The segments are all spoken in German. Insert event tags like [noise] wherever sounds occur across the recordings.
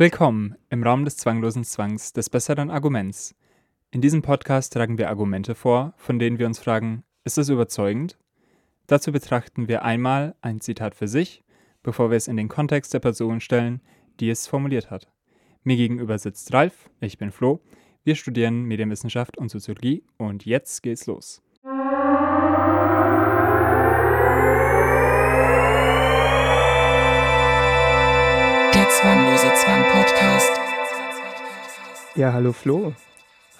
Willkommen im Raum des zwanglosen Zwangs des besseren Arguments. In diesem Podcast tragen wir Argumente vor, von denen wir uns fragen, ist es überzeugend? Dazu betrachten wir einmal ein Zitat für sich, bevor wir es in den Kontext der Person stellen, die es formuliert hat. Mir gegenüber sitzt Ralf, ich bin Flo, wir studieren Medienwissenschaft und Soziologie und jetzt geht's los. Ja, hallo Flo.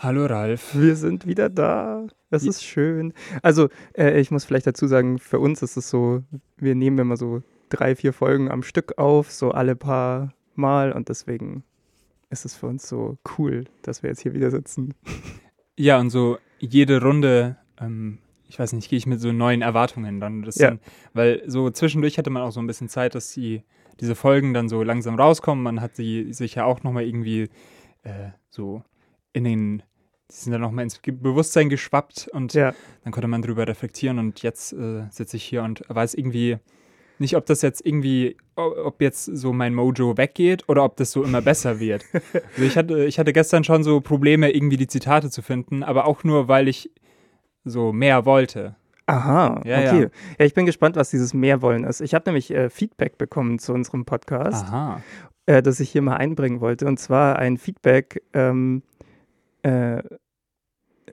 Hallo Ralf. Wir sind wieder da. Das ist schön. Also, äh, ich muss vielleicht dazu sagen, für uns ist es so, wir nehmen immer so drei, vier Folgen am Stück auf, so alle paar Mal und deswegen ist es für uns so cool, dass wir jetzt hier wieder sitzen. Ja, und so jede Runde, ähm, ich weiß nicht, gehe ich mit so neuen Erwartungen dann. Ja. dann, weil so zwischendurch hatte man auch so ein bisschen Zeit, dass die, diese Folgen dann so langsam rauskommen. Man hat die sich ja auch nochmal irgendwie äh, so in den, die sind dann nochmal ins Bewusstsein geschwappt und Ja, dann konnte man drüber reflektieren und jetzt äh, sitze ich hier und weiß irgendwie nicht, ob das jetzt irgendwie, ob jetzt so mein Mojo weggeht oder ob das so immer besser wird. [laughs] Also ich hatte, ich hatte gestern schon so Probleme, irgendwie die Zitate zu finden, aber auch nur, weil ich so mehr wollte. aha, Ja, okay. ja. Ja. ich bin gespannt, was dieses Mehrwollen ist. Ich habe nämlich äh, Feedback bekommen zu unserem Podcast, Aha. Äh, das ich hier mal einbringen wollte. Und zwar ein Feedback, ähm, äh,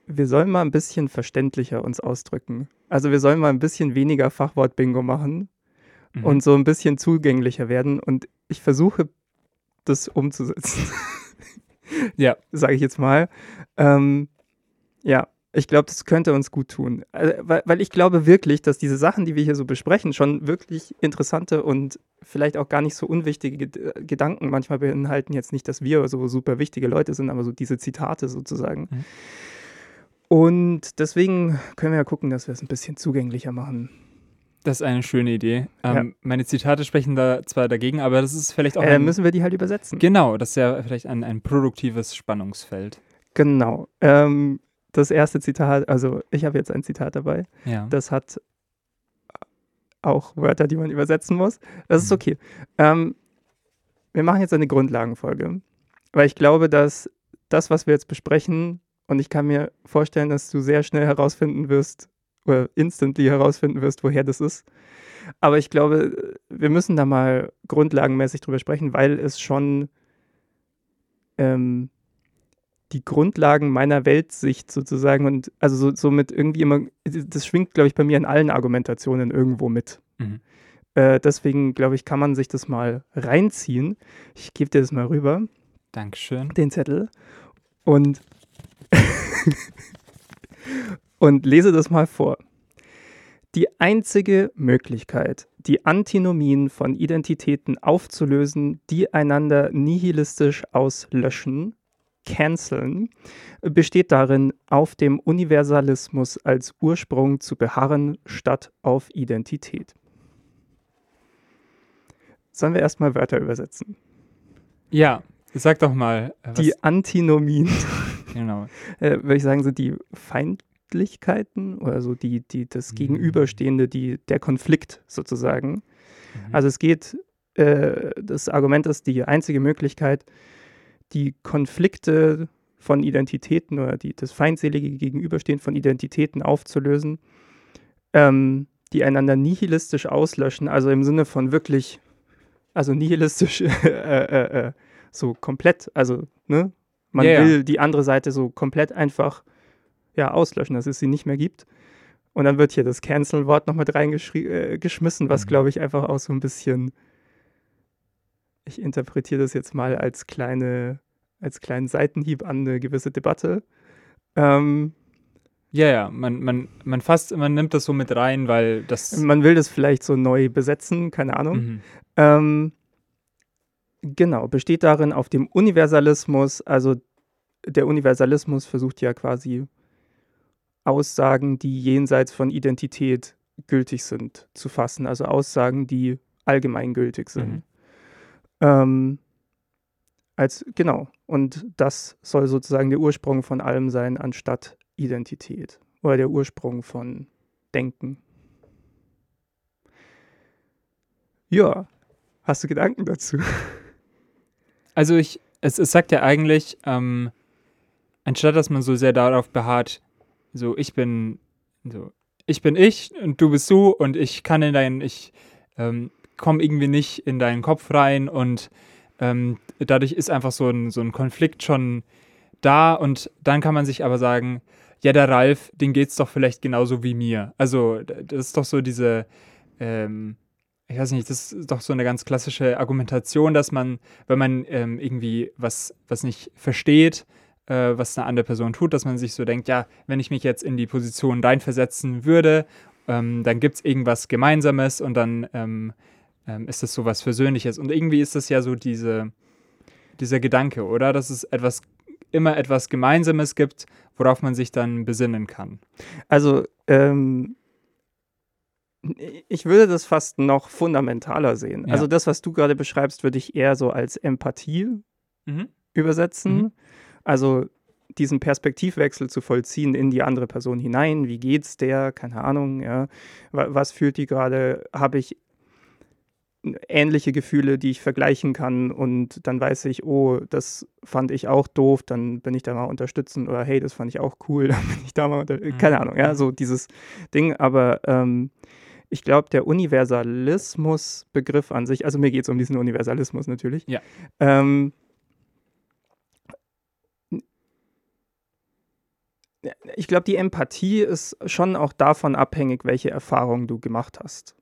wir sollen mal ein bisschen verständlicher uns ausdrücken. Also wir sollen mal ein bisschen weniger Fachwort-Bingo machen Mhm. und so ein bisschen zugänglicher werden. Und ich versuche, das umzusetzen. Ja. [laughs] Sage ich jetzt mal. Ähm, ja, ich glaube, das könnte uns gut tun. Also, weil, weil ich glaube wirklich, dass diese Sachen, die wir hier so besprechen, schon wirklich interessante und vielleicht auch gar nicht so unwichtige äh, Gedanken manchmal beinhalten. Jetzt nicht, dass wir so super wichtige Leute sind, aber so diese Zitate sozusagen. Mhm. Und deswegen können wir ja gucken, dass wir es ein bisschen zugänglicher machen. Das ist eine schöne Idee. Ähm, Meine Zitate sprechen da zwar dagegen, aber das ist vielleicht auch Äh, ein, müssen wir die halt übersetzen. Genau, das ist ja vielleicht ein, ein produktives Spannungsfeld. Genau. Ähm, das erste Zitat, also ich habe jetzt ein Zitat dabei. Ja. Das hat auch Wörter, die man übersetzen muss. Das ist Mhm. okay. Ähm, wir machen jetzt eine Grundlagenfolge, weil ich glaube, dass das, was wir jetzt besprechen, und ich kann mir vorstellen, dass du sehr schnell herausfinden wirst, oder instantly herausfinden wirst, woher das ist. Aber ich glaube, wir müssen da mal grundlagenmäßig drüber sprechen, weil es schon ähm, die Grundlagen meiner Weltsicht sozusagen und also so, somit irgendwie immer, das schwingt, glaube ich, bei mir in allen Argumentationen irgendwo mit. Mhm. Äh, deswegen, glaube ich, kann man sich das mal reinziehen. Ich gebe dir das mal rüber, Dankeschön. den Zettel, und, [laughs] und lese das mal vor. Die einzige Möglichkeit, die Antinomien von Identitäten aufzulösen, die einander nihilistisch auslöschen, canceln, besteht darin, auf dem Universalismus als Ursprung zu beharren, statt auf Identität. Sollen wir erstmal Wörter übersetzen? Ja, sag doch mal. äh, Die Antinomien, [laughs] [laughs] genau. äh, würde ich sagen, sind die Feindlichkeiten oder so die, die, das Mhm. Gegenüberstehende, die, der Konflikt sozusagen. Mhm. Also es geht, äh, das Argument ist die einzige Möglichkeit, die Konflikte von Identitäten oder die, das feindselige Gegenüberstehen von Identitäten aufzulösen, ähm, die einander nihilistisch auslöschen, also im Sinne von wirklich, also nihilistisch, [laughs] äh, äh, äh, so komplett, also ne, man ja. will die andere Seite so komplett einfach ja, auslöschen, dass es sie nicht mehr gibt. Und dann wird hier das Cancel-Wort noch mit reingeschmissen, was Mhm. glaube ich einfach auch so ein bisschen, ich interpretiere das jetzt mal als kleine, als kleinen Seitenhieb an eine gewisse Debatte. Ähm, Ja, ja, man, man, man fasst, man nimmt das so mit rein, weil das. man will das vielleicht so neu besetzen, keine Ahnung. Mhm. Ähm, genau, besteht darin auf dem Universalismus, also der Universalismus versucht ja quasi Aussagen, die jenseits von Identität gültig sind, zu fassen, also Aussagen, die allgemeingültig sind. Mhm. Ähm, als, genau, und das soll sozusagen der Ursprung von allem sein, anstatt Identität oder der Ursprung von Denken. Ja, hast du Gedanken dazu? [laughs] Also ich, es, es sagt ja eigentlich, ähm, anstatt dass man so sehr darauf beharrt, so ich bin, so ich bin ich und du bist du und ich kann in deinen, ich ähm, komme irgendwie nicht in deinen Kopf rein und ähm, dadurch ist einfach so ein, so ein Konflikt schon da und dann kann man sich aber sagen, ja, der Ralf, den geht's doch vielleicht genauso wie mir. Also, das ist doch so diese, ähm, ich weiß nicht, das ist doch so eine ganz klassische Argumentation, dass man, wenn man ähm, irgendwie was, was nicht versteht, äh, was eine andere Person tut, dass man sich so denkt, ja, wenn ich mich jetzt in die Position reinversetzen würde, ähm, dann gibt es irgendwas Gemeinsames und dann ähm, ist das so was Versöhnliches. Und irgendwie ist das ja so diese, dieser Gedanke, oder? Dass es etwas, immer etwas Gemeinsames gibt, worauf man sich dann besinnen kann. Also, ähm, ich würde das fast noch fundamentaler sehen. Ja. Also das, was du gerade beschreibst, würde ich eher so als Empathie übersetzen. Mhm. Also diesen Perspektivwechsel zu vollziehen in die andere Person hinein. Wie geht's der? Keine Ahnung, ja. Wa- Was fühlt die gerade? Habe ich ähnliche Gefühle, die ich vergleichen kann. Und dann weiß ich, oh, das fand ich auch doof, dann bin ich da mal unterstützend oder hey, das fand ich auch cool, [laughs] dann bin ich da mal unter keine Ahnung, ja, so dieses Ding, aber ähm, ich glaube, der Universalismus-Begriff an sich, also mir geht es um diesen Universalismus natürlich, Ja. ähm, ich glaube, die Empathie ist schon auch davon abhängig, welche Erfahrungen du gemacht hast.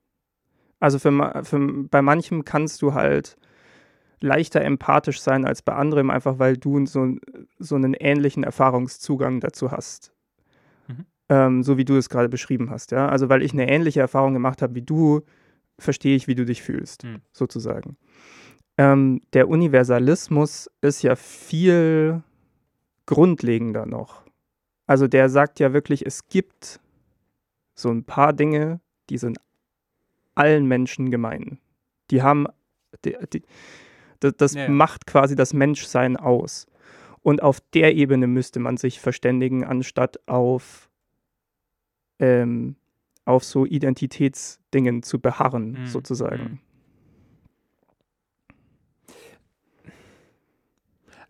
Also für, für, bei manchem kannst du halt leichter empathisch sein als bei anderem, einfach weil du so, so einen ähnlichen Erfahrungszugang dazu hast. Mhm. Ähm, so wie du es gerade beschrieben hast. Ja? Also weil ich eine ähnliche Erfahrung gemacht habe wie du, verstehe ich, wie du dich fühlst, Mhm. sozusagen. Ähm, der Universalismus ist ja viel grundlegender noch. Also der sagt ja wirklich, es gibt so ein paar Dinge, die sind allen Menschen gemein. Die haben, die, die, das, ja. macht quasi das Menschsein aus. Und auf der Ebene müsste man sich verständigen, anstatt auf, ähm, auf so Identitätsdingen zu beharren, Mhm, sozusagen. mhm.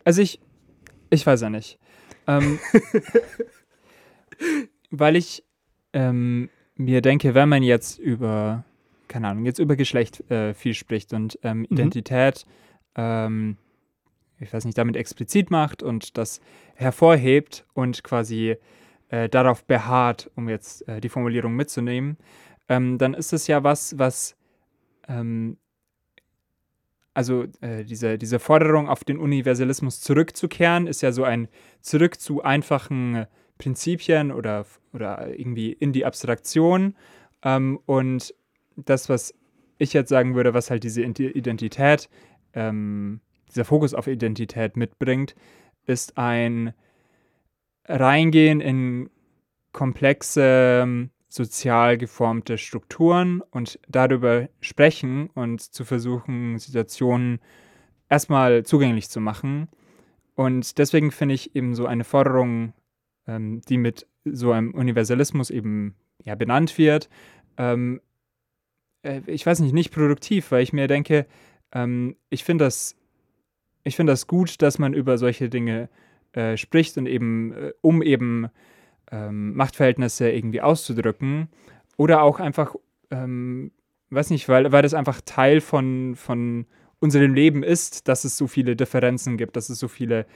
Also ich, ich weiß ja nicht. Ähm, [laughs] weil ich ähm, mir denke, wenn man jetzt über, keine Ahnung, jetzt über Geschlecht äh, viel spricht und ähm, Identität, ähm, ich weiß nicht, damit explizit macht und das hervorhebt und quasi äh, darauf beharrt, um jetzt äh, die Formulierung mitzunehmen, ähm, dann ist es ja was, was ähm, also äh, diese, diese Forderung auf den Universalismus zurückzukehren, ist ja so ein Zurück zu einfachen Prinzipien oder, oder irgendwie in die Abstraktion. Ähm, und das, was ich jetzt sagen würde, was halt diese Identität, ähm, dieser Fokus auf Identität mitbringt, ist ein Reingehen in komplexe ähm, sozial geformte Strukturen und darüber sprechen und zu versuchen, Situationen erstmal zugänglich zu machen. Und deswegen finde ich eben so eine Forderung, ähm, die mit so einem Universalismus eben ja, benannt wird, ähm, äh, ich weiß nicht, nicht produktiv, weil ich mir denke, ähm, ich finde das, ich finde das gut, dass man über solche Dinge äh, spricht und eben, äh, um eben ähm, Machtverhältnisse irgendwie auszudrücken oder auch einfach, ähm, weiß nicht, weil, weil das einfach Teil von, von unserem Leben ist, dass es so viele Differenzen gibt, dass es so viele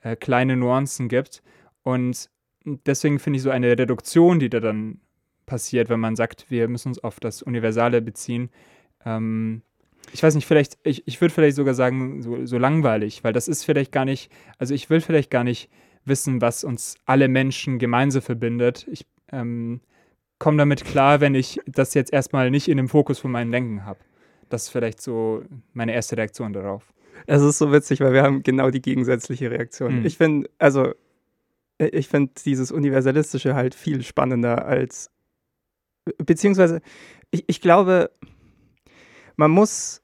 äh, kleine Nuancen gibt. Und deswegen finde ich so eine Reduktion, die da dann passiert, wenn man sagt, wir müssen uns auf das Universale beziehen, ähm, ich weiß nicht, vielleicht, ich, ich würde vielleicht sogar sagen, so, so langweilig, weil das ist vielleicht gar nicht, also ich will vielleicht gar nicht wissen, was uns alle Menschen gemeinsam verbindet. Ich ähm, komme damit klar, wenn ich das jetzt erstmal nicht in dem Fokus von meinem Denken habe. Das ist vielleicht so meine erste Reaktion darauf. Es ist so witzig, weil wir haben genau die gegensätzliche Reaktion. Mhm. Ich finde, also, äh, ich finde dieses Universalistische halt viel spannender als, beziehungsweise, ich, ich glaube, man muss,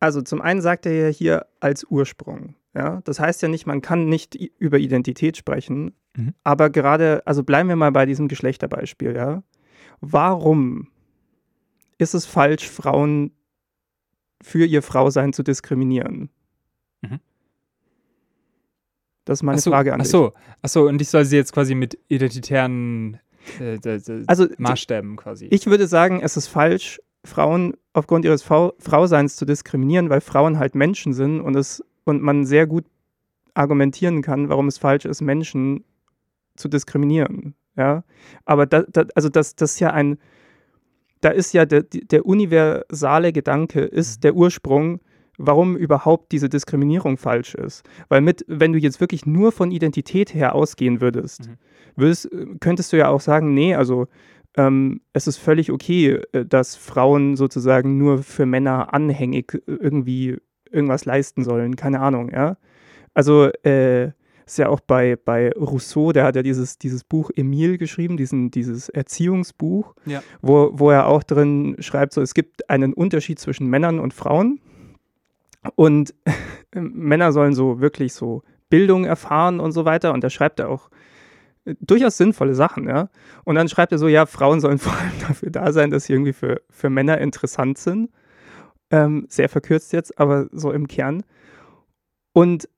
also zum einen sagt er ja hier als Ursprung. Ja, das heißt ja nicht, man kann nicht über Identität sprechen, Mhm. aber gerade, also bleiben wir mal bei diesem Geschlechterbeispiel, ja. Warum ist es falsch, Frauen für ihr Frausein zu diskriminieren? Mhm. Das ist meine Ach so, Frage an dich. so, ach so, und ich soll sie jetzt quasi mit identitären äh, Also Maßstäben quasi. Ich würde sagen, es ist falsch, Frauen aufgrund ihres Frau Frauseins zu diskriminieren, weil Frauen halt Menschen sind und es und man sehr gut argumentieren kann, warum es falsch ist, Menschen zu diskriminieren. Ja, aber da, da, also das, das ist ja ein, da ist ja der, der universale Gedanke ist der Ursprung, warum überhaupt diese Diskriminierung falsch ist. Weil mit, wenn du jetzt wirklich nur von Identität her ausgehen würdest, Mhm. würdest, könntest du ja auch sagen, nee, also ähm, es ist völlig okay, äh, dass Frauen sozusagen nur für Männer anhängig äh, irgendwie irgendwas leisten sollen, keine Ahnung, ja. Also äh, ist ja auch bei, bei Rousseau, der hat ja dieses, dieses Buch Emile geschrieben, diesen, dieses Erziehungsbuch, Ja. wo, wo er auch drin schreibt, so es gibt einen Unterschied zwischen Männern und Frauen und [laughs] Männer sollen so wirklich so Bildung erfahren und so weiter und da schreibt er auch äh, durchaus sinnvolle Sachen, ja. Und dann schreibt er so, ja, Frauen sollen [laughs] vor allem dafür da sein, dass sie irgendwie für, für Männer interessant sind. Ähm, sehr verkürzt jetzt, aber so im Kern. Und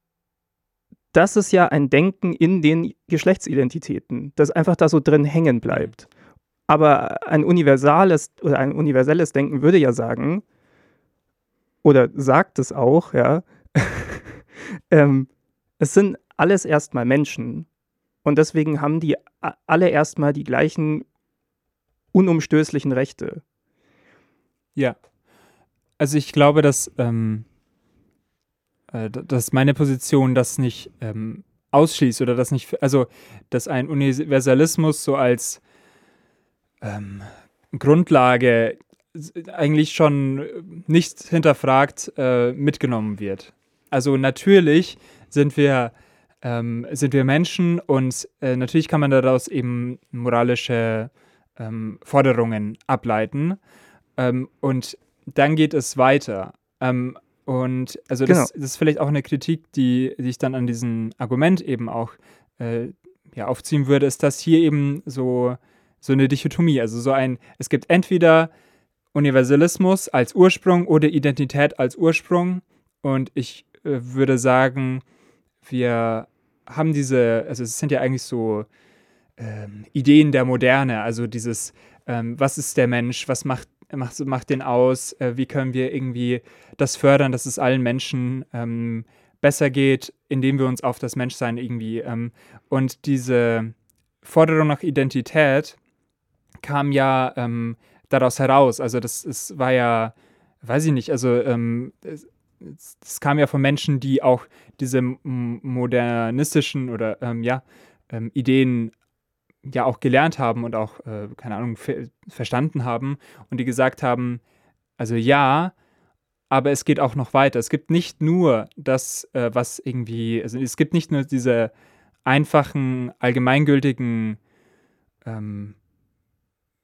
das ist ja ein Denken in den Geschlechtsidentitäten, das einfach da so drin hängen bleibt. Aber ein universales oder ein universelles Denken würde ja sagen, oder sagt es auch, ja, [laughs] ähm, es sind alles erstmal Menschen und deswegen haben die alle erstmal die gleichen unumstößlichen Rechte. Ja. Also ich glaube, dass, ähm, äh, dass meine Position das nicht ähm, ausschließt oder das nicht, also dass ein Universalismus so als ähm, Grundlage eigentlich schon äh, nicht hinterfragt äh, mitgenommen wird. Also natürlich sind wir ähm, sind wir Menschen und äh, natürlich kann man daraus eben moralische ähm, Forderungen ableiten. Ähm, und dann geht es weiter. Ähm, und also das, das ist vielleicht auch eine Kritik, die, die ich dann an diesem Argument eben auch äh, ja, aufziehen würde, ist, dass hier eben so, so eine Dichotomie, also so ein, es gibt entweder Universalismus als Ursprung oder Identität als Ursprung. Und ich äh, würde sagen, wir haben diese, also es sind ja eigentlich so ähm, Ideen der Moderne, also dieses, ähm, was ist der Mensch, was macht, macht, macht den aus, äh, wie können wir irgendwie das fördern, dass es allen Menschen ähm, besser geht, indem wir uns auf das Menschsein irgendwie ähm, und diese Forderung nach Identität kam ja ähm, daraus heraus, also das, das war ja, weiß ich nicht, also ähm, es, es kam ja von Menschen, die auch diese modernistischen oder ähm, ja, ähm, Ideen ja auch gelernt haben und auch, äh, keine Ahnung, ver verstanden haben und die gesagt haben, also ja, aber es geht auch noch weiter. Es gibt nicht nur das, äh, was irgendwie, also es gibt nicht nur diese einfachen, allgemeingültigen ähm,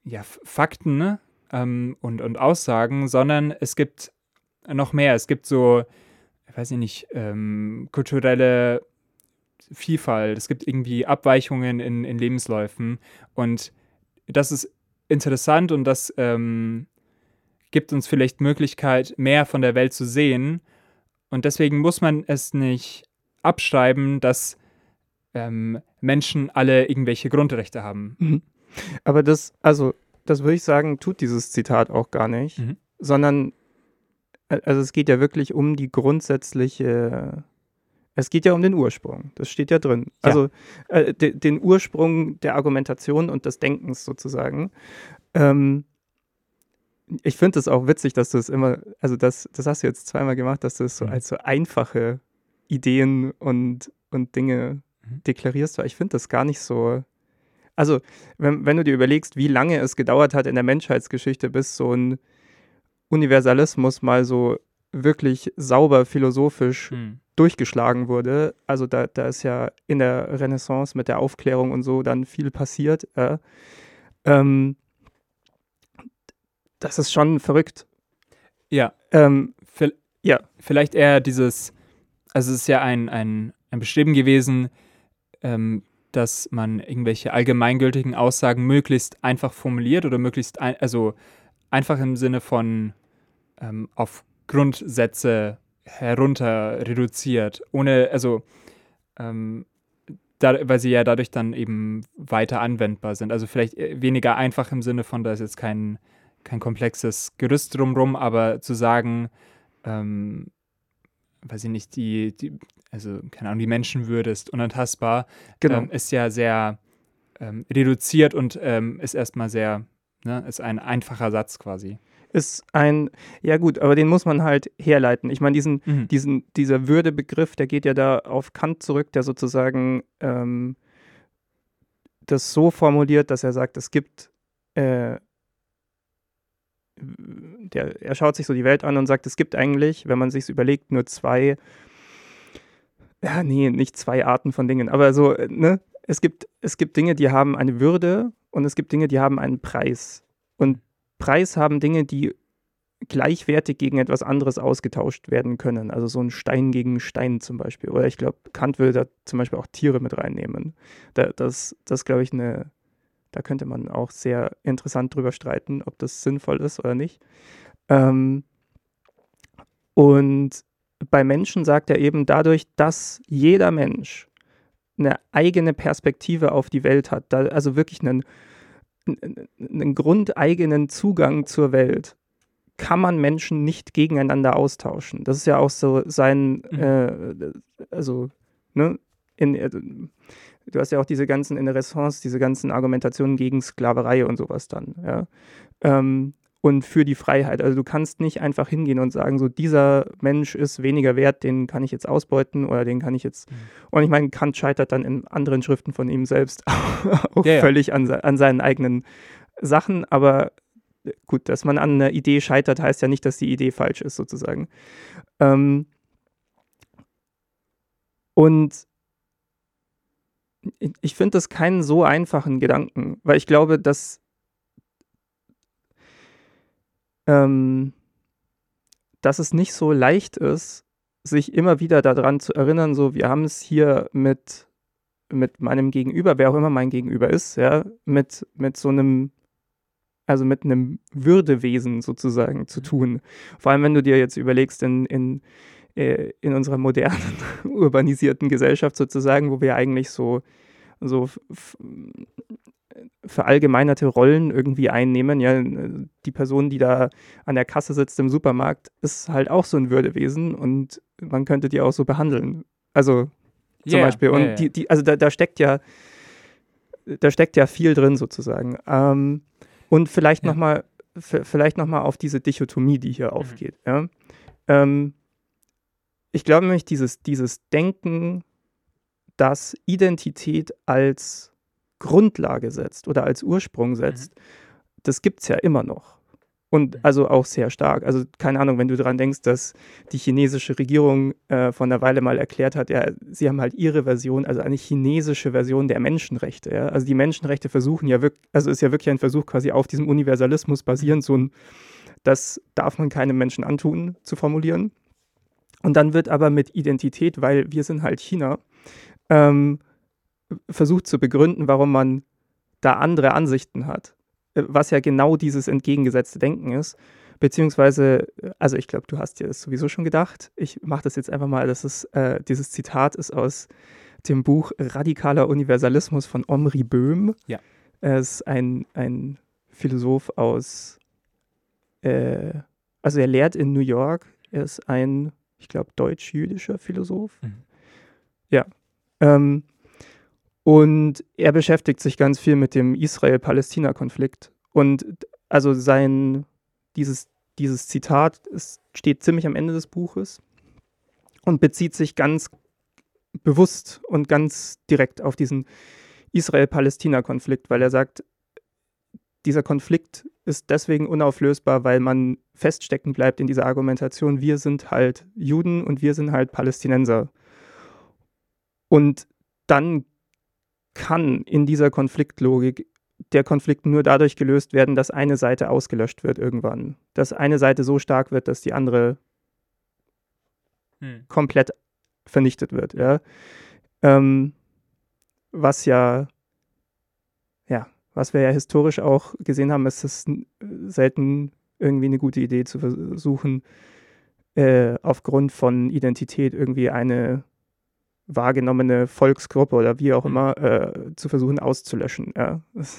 ja, Fakten ne? ähm, und, und Aussagen, sondern es gibt noch mehr. Es gibt so, ich weiß ich nicht, ähm, kulturelle Vielfalt. Es gibt irgendwie Abweichungen in, in Lebensläufen. Und das ist interessant und das ähm, gibt uns vielleicht Möglichkeit, mehr von der Welt zu sehen. Und deswegen muss man es nicht abschreiben, dass ähm, Menschen alle irgendwelche Grundrechte haben. Mhm. Aber das, also, das würde ich sagen, tut dieses Zitat auch gar nicht, Mhm. sondern, äh, also es geht ja wirklich um die grundsätzliche, es geht ja um den Ursprung, das steht ja drin. Ja. Also äh, de, den Ursprung der Argumentation und des Denkens sozusagen. Ähm, ich finde es auch witzig, dass du es immer, also das, das hast du jetzt zweimal gemacht, dass du es so Mhm. als so einfache Ideen und, und Dinge Mhm. deklarierst, weil ich finde das gar nicht so. Also, wenn, wenn du dir überlegst, wie lange es gedauert hat in der Menschheitsgeschichte, bis so ein Universalismus mal so wirklich sauber philosophisch Hm. durchgeschlagen wurde. Also da, da ist ja in der Renaissance mit der Aufklärung und so dann viel passiert. Äh. Ähm, das ist schon verrückt. Ja, Ähm, Ja. vielleicht eher dieses, also es ist ja ein, ein, ein Bestreben gewesen, ähm, dass man irgendwelche allgemeingültigen Aussagen möglichst einfach formuliert oder möglichst, ein, also einfach im Sinne von ähm, auf Grundsätze herunter reduziert, ohne, also ähm, da, weil sie ja dadurch dann eben weiter anwendbar sind. Also vielleicht äh, weniger einfach im Sinne von, da ist jetzt kein, kein komplexes Gerüst drumrum, aber zu sagen, ähm, weiß ich nicht, die, die, also keine Ahnung, die Menschenwürde ist unantastbar, Genau. ähm, ist ja sehr ähm, reduziert und ähm, ist erstmal sehr, ne, ist ein einfacher Satz quasi. Ist ein, ja gut, aber den muss man halt herleiten. Ich meine, diesen, Mhm. diesen, dieser Würdebegriff, der geht ja da auf Kant zurück, der sozusagen ähm, das so formuliert, dass er sagt, es gibt, äh, der, er schaut sich so die Welt an und sagt, es gibt eigentlich, wenn man sich überlegt, nur zwei, ja, nee, nicht zwei Arten von Dingen, aber so, äh, ne, es gibt, es gibt Dinge, die haben eine Würde und es gibt Dinge, die haben einen Preis. Und Preis haben Dinge, die gleichwertig gegen etwas anderes ausgetauscht werden können. Also so ein Stein gegen Stein zum Beispiel. Oder ich glaube, Kant will da zum Beispiel auch Tiere mit reinnehmen. Da, das, das glaube ich, eine, da könnte man auch sehr interessant drüber streiten, ob das sinnvoll ist oder nicht. Ähm, und bei Menschen sagt er eben dadurch, dass jeder Mensch eine eigene Perspektive auf die Welt hat, also wirklich einen, einen, einen grundeigenen Zugang zur Welt, kann man Menschen nicht gegeneinander austauschen. Das ist ja auch so sein, Mhm. äh, also, ne, in, äh, du hast ja auch diese ganzen in der Renaissance, diese ganzen Argumentationen gegen Sklaverei und sowas dann, ja. Ähm, und für die Freiheit. Also du kannst nicht einfach hingehen und sagen, so dieser Mensch ist weniger wert, den kann ich jetzt ausbeuten oder den kann ich jetzt. Mhm. Und ich meine, Kant scheitert dann in anderen Schriften von ihm selbst [laughs] auch Ja, ja. völlig an, se- an seinen eigenen Sachen, aber gut, dass man an einer Idee scheitert, heißt ja nicht, dass die Idee falsch ist, sozusagen. Ähm, und ich finde das keinen so einfachen Gedanken, weil ich glaube, dass ähm, dass es nicht so leicht ist, sich immer wieder daran zu erinnern, so wir haben es hier mit, mit meinem Gegenüber, wer auch immer mein Gegenüber ist, ja, mit, mit so einem, also mit einem Würdewesen sozusagen zu tun. Vor allem, wenn du dir jetzt überlegst, in, in, äh, in unserer modernen, [laughs] urbanisierten Gesellschaft sozusagen, wo wir eigentlich so, so verallgemeinerte Rollen irgendwie einnehmen. Ja, die Person, die da an der Kasse sitzt im Supermarkt, ist halt auch so ein Würdewesen und man könnte die auch so behandeln. Also zum Ja, Beispiel. Und ja, ja. die, die, also da, da steckt ja, da steckt ja viel drin sozusagen. Ähm, und vielleicht Ja. noch mal, v- vielleicht noch mal auf diese Dichotomie, die Mhm. hier aufgeht. Ja? Ähm, ich glaube nämlich, dieses, dieses Denken, das Identität als Grundlage setzt oder als Ursprung setzt, das gibt es ja immer noch. Und Mhm. also auch sehr stark. Also keine Ahnung, wenn du daran denkst, dass die chinesische Regierung äh, vor einer Weile mal erklärt hat, ja, sie haben halt ihre Version, also eine chinesische Version der Menschenrechte. Ja? Also die Menschenrechte versuchen ja wirklich, also ist ja wirklich ein Versuch quasi auf diesem Universalismus basierend, so ein, das darf man keinem Menschen antun, zu formulieren. Und dann wird aber mit Identität, weil wir sind halt China, ähm, versucht zu begründen, warum man da andere Ansichten hat, äh, was ja genau dieses entgegengesetzte Denken ist. Beziehungsweise, äh, also ich glaube, du hast dir das sowieso schon gedacht. Ich mache das jetzt einfach mal. Das ist, äh, dieses Zitat ist aus dem Buch Radikaler Universalismus von Omri Böhm. Ja. Er ist ein, ein Philosoph aus, äh, also er lehrt in New York. Er ist ein, ich glaube, deutsch-jüdischer Philosoph. Mhm. Ja. Ähm, und er beschäftigt sich ganz viel mit dem Israel-Palästina-Konflikt. Und also sein, dieses, dieses Zitat es steht ziemlich am Ende des Buches und bezieht sich ganz bewusst und ganz direkt auf diesen Israel-Palästina-Konflikt, weil er sagt, dieser Konflikt ist deswegen unauflösbar, weil man feststecken bleibt in dieser Argumentation, wir sind halt Juden und wir sind halt Palästinenser. Und dann kann in dieser Konfliktlogik der Konflikt nur dadurch gelöst werden, dass eine Seite ausgelöscht wird irgendwann. Dass eine Seite so stark wird, dass die andere Hm. komplett vernichtet wird. Ja? Ähm, was ja, ja, was wir ja historisch auch gesehen haben, ist es selten irgendwie eine gute Idee zu versuchen, äh, aufgrund von Identität irgendwie eine wahrgenommene Volksgruppe oder wie auch Mhm. immer äh, zu versuchen auszulöschen. Ja, das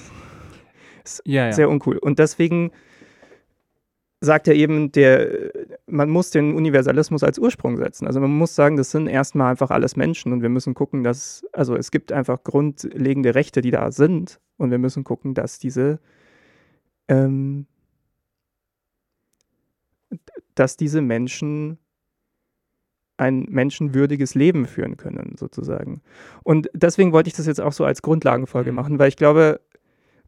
[laughs] ist Ja, ja. sehr uncool. Und deswegen sagt er eben, der, man muss den Universalismus als Ursprung setzen. Also man muss sagen, das sind erstmal einfach alles Menschen und wir müssen gucken, dass, also es gibt einfach grundlegende Rechte, die da sind und wir müssen gucken, dass diese, ähm, dass diese Menschen ein menschenwürdiges Leben führen können, sozusagen. Und deswegen wollte ich das jetzt auch so als Grundlagenfolge Mhm. machen, weil ich glaube,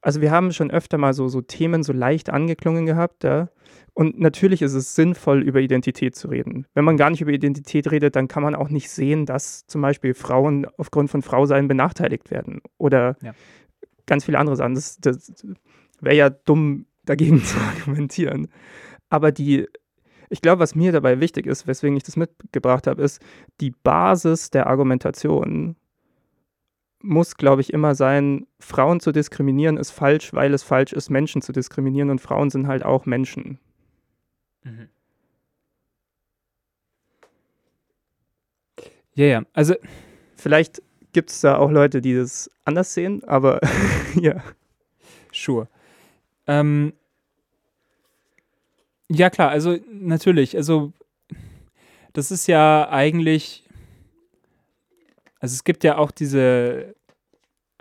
also wir haben schon öfter mal so, so Themen so leicht angeklungen gehabt, ja. Und natürlich ist es sinnvoll, über Identität zu reden. Wenn man gar nicht über Identität redet, dann kann man auch nicht sehen, dass zum Beispiel Frauen aufgrund von Frausein benachteiligt werden. Oder Ja. ganz viele andere Sachen. Das, das wäre ja dumm, dagegen [laughs] zu argumentieren. Aber die, ich glaube, was mir dabei wichtig ist, weswegen ich das mitgebracht habe, ist, die Basis der Argumentation muss, glaube ich, immer sein, Frauen zu diskriminieren ist falsch, weil es falsch ist, Menschen zu diskriminieren und Frauen sind halt auch Menschen. Mhm. Ja, ja. Also, Vielleicht gibt es da auch Leute, die das anders sehen, aber [laughs] ja. Sure. Ähm, ja, klar, also natürlich, also das ist ja eigentlich, also es gibt ja auch diese,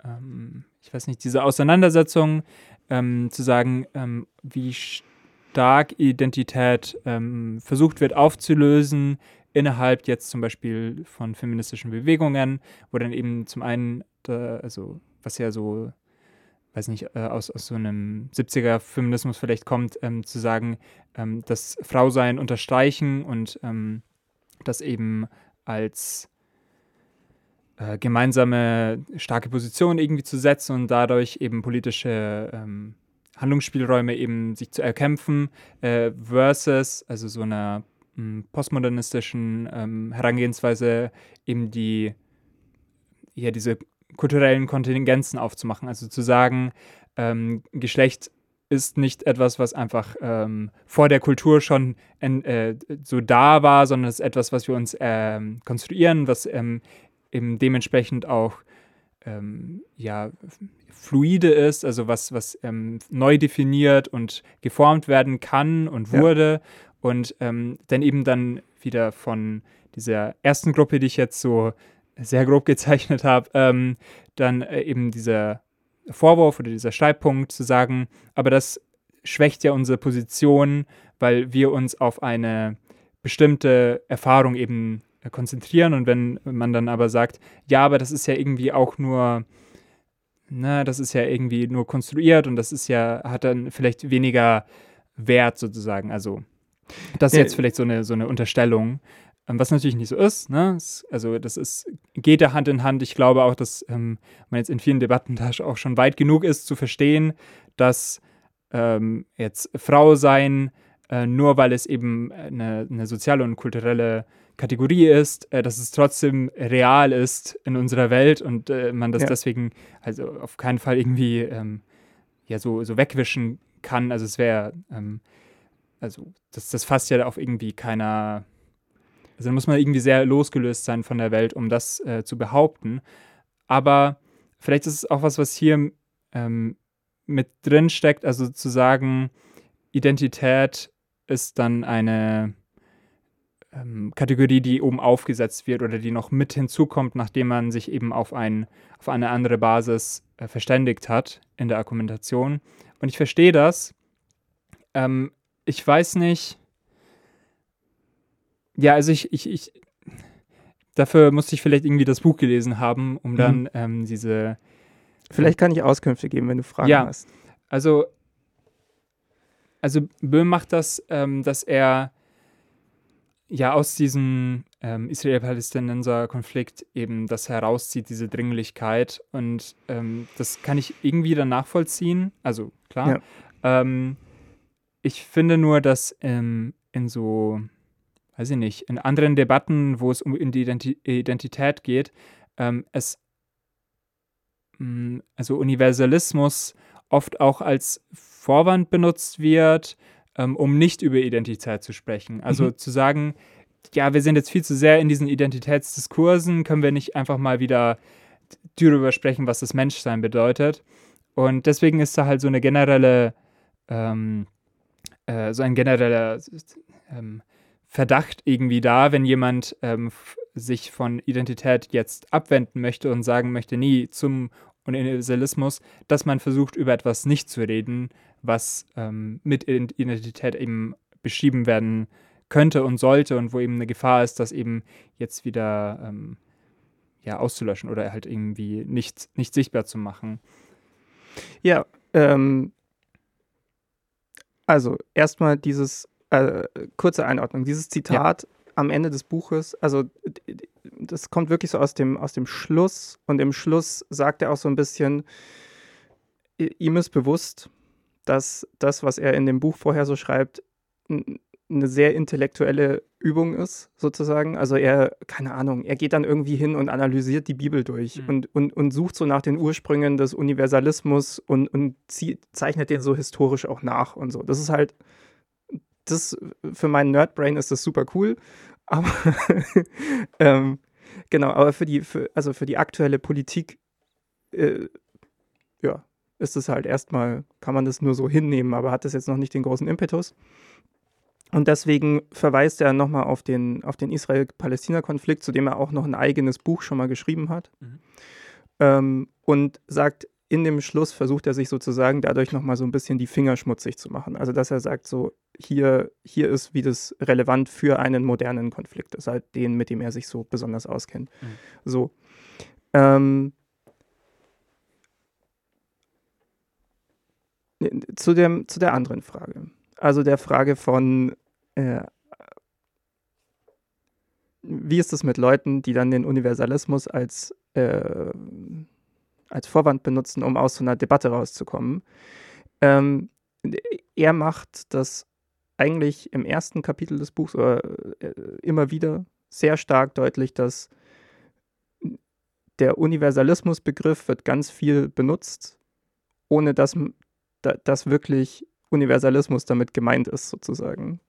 ähm, ich weiß nicht, diese Auseinandersetzung, ähm, zu sagen, ähm, wie stark Identität ähm, versucht wird aufzulösen innerhalb jetzt zum Beispiel von feministischen Bewegungen, wo dann eben zum einen, da, also was ja so weiß nicht, äh, aus, aus so einem 70er-Feminismus vielleicht kommt, ähm, zu sagen, ähm, das Frausein unterstreichen und ähm, das eben als äh, gemeinsame starke Position irgendwie zu setzen und dadurch eben politische ähm, Handlungsspielräume eben sich zu erkämpfen, äh, versus also so einer mh, postmodernistischen ähm, Herangehensweise eben die ja diese kulturellen Kontingenzen aufzumachen. Also zu sagen, ähm, Geschlecht ist nicht etwas, was einfach ähm, vor der Kultur schon äh, so da war, sondern es ist etwas, was wir uns ähm, konstruieren, was ähm, eben dementsprechend auch ähm, ja, fluide ist, also was, was ähm, neu definiert und geformt werden kann und Ja. wurde. Und ähm, dann eben dann wieder von dieser ersten Gruppe, die ich jetzt so sehr grob [laughs] gezeichnet habe, ähm, dann äh, eben dieser Vorwurf oder dieser Streitpunkt zu sagen, aber das schwächt ja unsere Position, weil wir uns auf eine bestimmte Erfahrung eben äh, konzentrieren. Und wenn man dann aber sagt, ja, aber das ist ja irgendwie auch nur, na, das ist ja irgendwie nur konstruiert und das ist ja, hat dann vielleicht weniger Wert sozusagen. Also das ist jetzt vielleicht so eine, so eine Unterstellung, was natürlich nicht so ist. Ne? Also das ist, geht da Hand in Hand. Ich glaube auch, dass ähm, man jetzt in vielen Debatten da auch schon weit genug ist, zu verstehen, dass ähm, jetzt Frau sein, äh, nur weil es eben eine, eine soziale und kulturelle Kategorie ist, äh, dass es trotzdem real ist in unserer Welt und äh, man das Ja. deswegen also auf keinen Fall irgendwie ähm, ja so, so wegwischen kann. Also es wäre, ähm, also das, das fasst ja auf irgendwie keiner, also da muss man irgendwie sehr losgelöst sein von der Welt, um das äh, zu behaupten. Aber vielleicht ist es auch was, was hier ähm, mit drin steckt, also zu sagen, Identität ist dann eine ähm, Kategorie, die oben aufgesetzt wird oder die noch mit hinzukommt, nachdem man sich eben auf, ein, auf eine andere Basis äh, verständigt hat in der Argumentation. Und ich verstehe das. Ähm, ich weiß nicht. Ja, also ich, ich, ich, dafür musste ich vielleicht irgendwie das Buch gelesen haben, um Mhm. dann ähm, diese, Vielleicht kann ich Auskünfte geben, wenn du Fragen Ja. hast. also, also Böhm macht das, ähm, dass er ja aus diesem ähm, Israel-Palästinenser-Konflikt eben das herauszieht, diese Dringlichkeit. Und ähm, das kann ich irgendwie dann nachvollziehen. Also klar. Ähm, ich finde nur, dass ähm, in so, weiß ich nicht, in anderen Debatten, wo es um die Identi Identität geht, ähm, es mh, also Universalismus oft auch als Vorwand benutzt wird, ähm, um nicht über Identität zu sprechen. Also Mhm. zu sagen, ja, wir sind jetzt viel zu sehr in diesen Identitätsdiskursen, können wir nicht einfach mal wieder darüber sprechen, was das Menschsein bedeutet. Und deswegen ist da halt so eine generelle, ähm, äh, so ein genereller ähm, Verdacht irgendwie da, wenn jemand ähm, sich von Identität jetzt abwenden möchte und sagen möchte, nie zum Universalismus, dass man versucht, über etwas nicht zu reden, was ähm, mit Identität eben beschrieben werden könnte und sollte und wo eben eine Gefahr ist, das eben jetzt wieder ähm, ja, auszulöschen oder halt irgendwie nicht, nicht sichtbar zu machen. Ja, ähm, also erstmal dieses, äh, kurze Einordnung, dieses Zitat ja. am Ende des Buches, also das kommt wirklich so aus dem, aus dem Schluss und im Schluss sagt er auch so ein bisschen, ihm ist bewusst, dass das, was er in dem Buch vorher so schreibt, eine sehr intellektuelle Übung ist, sozusagen. Also er, keine Ahnung, er geht dann irgendwie hin und analysiert die Bibel durch mhm. und, und, und sucht so nach den Ursprüngen des Universalismus und, und zieht, zeichnet den so historisch auch nach und so. Das ist halt, das für meinen Nerdbrain ist das super cool. Aber [laughs] ähm, genau, aber für die, für, also für die aktuelle Politik, äh, ja, ist es halt erstmal, kann man das nur so hinnehmen, aber hat das jetzt noch nicht den großen Impetus. Und deswegen verweist er nochmal auf den, auf den Israel-Palästina-Konflikt, zu dem er auch noch ein eigenes Buch schon mal geschrieben hat. Mhm. Ähm, und sagt, in dem Schluss versucht er sich sozusagen dadurch nochmal so ein bisschen die Finger schmutzig zu machen. Also dass er sagt, so, hier, hier ist, wie das relevant für einen modernen Konflikt ist, halt den, mit dem er sich so besonders auskennt. Mhm. So. Ähm, zu, dem, zu der anderen Frage. Also der Frage von, äh, wie ist es mit Leuten, die dann den Universalismus als, äh, als Vorwand benutzen, um aus so einer Debatte rauszukommen? Ähm, er macht das eigentlich im ersten Kapitel des Buchs äh, immer wieder sehr stark deutlich, dass der Universalismusbegriff wird ganz viel benutzt, ohne dass, dass wirklich Universalismus damit gemeint ist, sozusagen.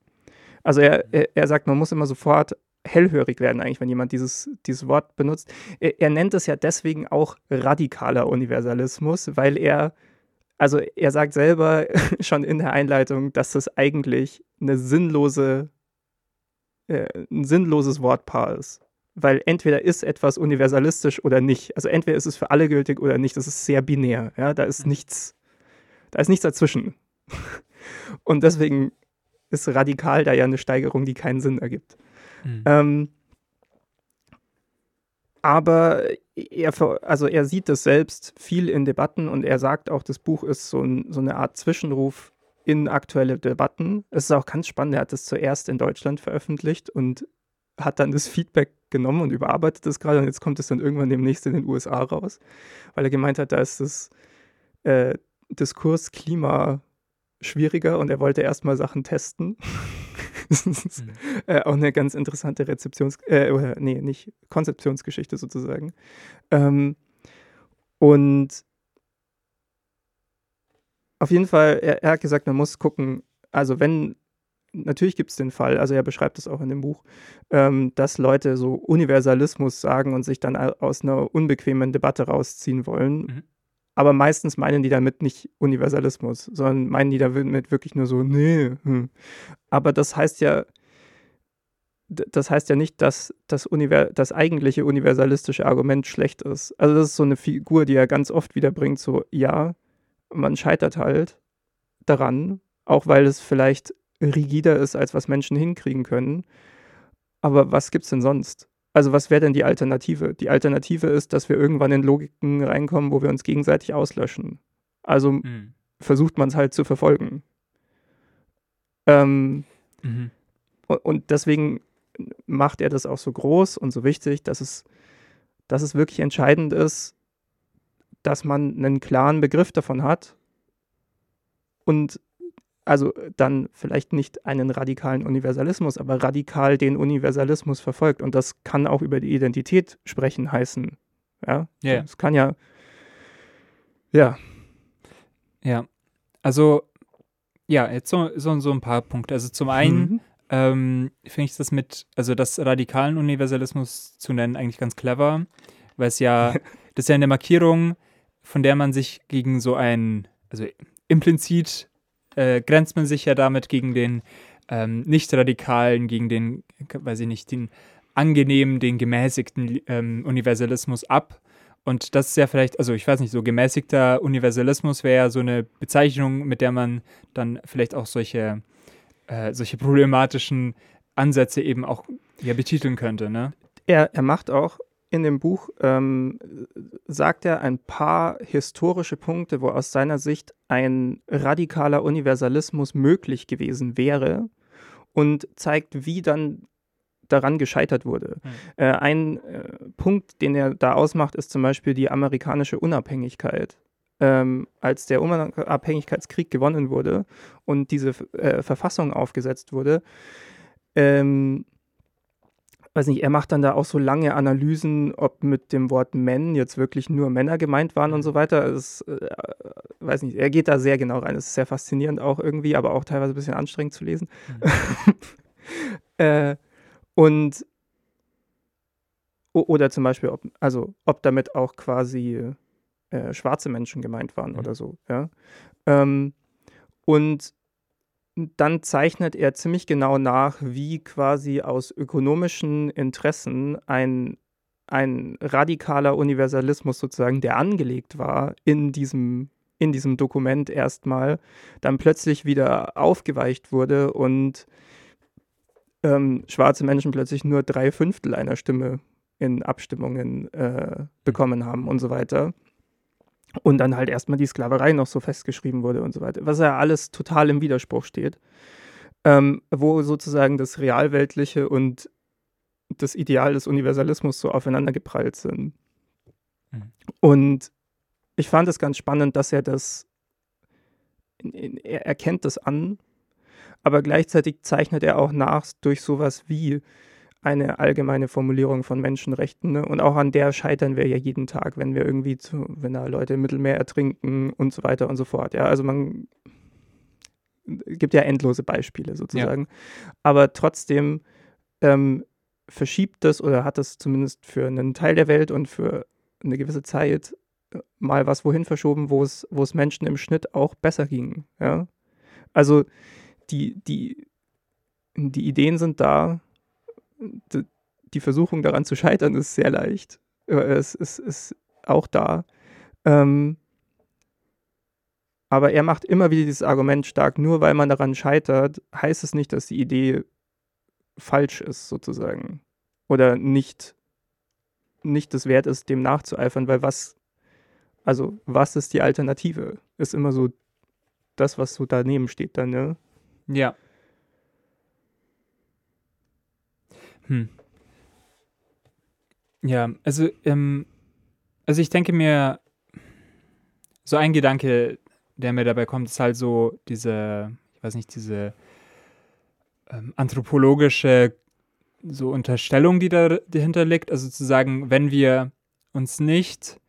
Also er, er sagt, man muss immer sofort hellhörig werden, eigentlich, wenn jemand dieses, dieses Wort benutzt. Er, er nennt es ja deswegen auch radikaler Universalismus, weil er, also er sagt selber [laughs] schon in der Einleitung, dass das eigentlich eine sinnlose, äh, ein sinnloses Wortpaar ist. Weil entweder ist etwas universalistisch oder nicht. Also entweder ist es für alle gültig oder nicht. Das ist sehr binär. Ja? Da ist mhm. nichts, da ist nichts dazwischen. [laughs] Und deswegen ist radikal da ja eine Steigerung, die keinen Sinn ergibt. Mhm. Ähm, aber er, also er sieht das selbst viel in Debatten und er sagt auch, das Buch ist so, ein, so eine Art Zwischenruf in aktuelle Debatten. Es ist auch ganz spannend, er hat es zuerst in Deutschland veröffentlicht und hat dann das Feedback genommen und überarbeitet das gerade und jetzt kommt es dann irgendwann demnächst in den USA raus, weil er gemeint hat, da ist das äh, Diskursklima schwieriger und er wollte erstmal Sachen testen. [laughs] das [laughs] ist äh, auch eine ganz interessante Rezeptions-, äh, nee, nicht Konzeptionsgeschichte sozusagen. Ähm, und auf jeden Fall, er, er, hat gesagt, man muss gucken, also wenn, natürlich gibt es den Fall, also er beschreibt es auch in dem Buch, ähm, dass Leute so Universalismus sagen und sich dann aus einer unbequemen Debatte rausziehen wollen. Mhm aber meistens meinen die damit nicht Universalismus, sondern meinen die damit wirklich nur so, nee. Hm. Aber das heißt ja, das heißt ja nicht, dass das, das eigentliche universalistische Argument schlecht ist. Also das ist so eine Figur, die er ganz oft wiederbringt, so, ja, man scheitert halt daran, auch weil es vielleicht rigider ist, als was Menschen hinkriegen können. Aber was gibt's denn sonst? Also was wäre denn die Alternative? Die Alternative ist, dass wir irgendwann in Logiken reinkommen, wo wir uns gegenseitig auslöschen. Also mhm. versucht man es halt zu verfolgen. Ähm, mhm. Und deswegen macht er das auch so groß und so wichtig, dass es, dass es wirklich entscheidend ist, dass man einen klaren Begriff davon hat und also dann vielleicht nicht einen radikalen Universalismus, aber radikal den Universalismus verfolgt. Und das kann auch über die Identität sprechen heißen. Ja, yeah. es kann ja, ja. Ja, also, ja, jetzt so, so, so ein paar Punkte. Also zum einen, mhm. ähm, finde ich das mit, also das radikalen Universalismus zu nennen, eigentlich ganz clever, weil es ja, [laughs] das ist ja eine Markierung, von der man sich gegen so ein, also implizit äh, grenzt man sich ja damit gegen den ähm, nicht-radikalen, gegen den, weiß ich nicht, den angenehmen, den gemäßigten ähm, Universalismus ab. Und das ist ja vielleicht, also ich weiß nicht, so gemäßigter Universalismus wäre ja so eine Bezeichnung, mit der man dann vielleicht auch solche, äh, solche problematischen Ansätze eben auch ja, betiteln könnte, ne? Er, er macht auch in dem Buch, ähm, sagt er ein paar historische Punkte, wo aus seiner Sicht ein radikaler Universalismus möglich gewesen wäre und zeigt, wie dann daran gescheitert wurde. Mhm. Äh, ein äh, Punkt, den er da ausmacht, ist zum Beispiel die amerikanische Unabhängigkeit. Ähm, als der Unabhängigkeitskrieg gewonnen wurde und diese äh, Verfassung aufgesetzt wurde, ähm, weiß nicht, er macht dann da auch so lange Analysen, ob mit dem Wort Men jetzt wirklich nur Männer gemeint waren und so weiter. Es, äh, weiß nicht, er geht da sehr genau rein. Es ist sehr faszinierend auch irgendwie, aber auch teilweise ein bisschen anstrengend zu lesen. Mhm. [laughs] äh, und oder zum Beispiel, ob, also ob damit auch quasi äh, schwarze Menschen gemeint waren mhm. oder so, ja. Ähm, und dann zeichnet er ziemlich genau nach, wie quasi aus ökonomischen Interessen ein, ein radikaler Universalismus sozusagen, der angelegt war in diesem, in diesem Dokument erstmal, dann plötzlich wieder aufgeweicht wurde und ähm, schwarze Menschen plötzlich nur drei Fünftel einer Stimme in Abstimmungen äh, bekommen haben und so weiter. Und dann halt erstmal die Sklaverei noch so festgeschrieben wurde und so weiter. Was ja alles total im Widerspruch steht. Ähm, wo sozusagen das Realweltliche und das Ideal des Universalismus so aufeinander geprallt sind. Mhm. Und ich fand es ganz spannend, dass er das, er erkennt das an aber gleichzeitig zeichnet er auch nach durch sowas wie eine allgemeine Formulierung von Menschenrechten. Ne? Und auch an der scheitern wir ja jeden Tag, wenn wir irgendwie zu, wenn da Leute im Mittelmeer ertrinken und so weiter und so fort. Ja, also man gibt ja endlose Beispiele sozusagen. Ja. Aber trotzdem ähm, verschiebt das oder hat das zumindest für einen Teil der Welt und für eine gewisse Zeit äh, mal was wohin verschoben, wo es, wo es Menschen im Schnitt auch besser ging. Ja? Also die, die, die Ideen sind da. Die Versuchung daran zu scheitern ist sehr leicht. Äh, es ist, ist auch da. Ähm, aber er macht immer wieder dieses Argument stark, nur weil man daran scheitert, heißt es nicht, dass die Idee falsch ist, sozusagen. Oder nicht, nicht das wert ist, dem nachzueifern, weil was, also was ist die Alternative? Ist immer so das, was so daneben steht dann, ne? Ja. Hm. Ja, also, ähm, also ich denke mir, so ein Gedanke, der mir dabei kommt, ist halt so diese, ich weiß nicht, diese ähm, anthropologische so Unterstellung, die da dahinter liegt. Also zu sagen, wenn wir uns nicht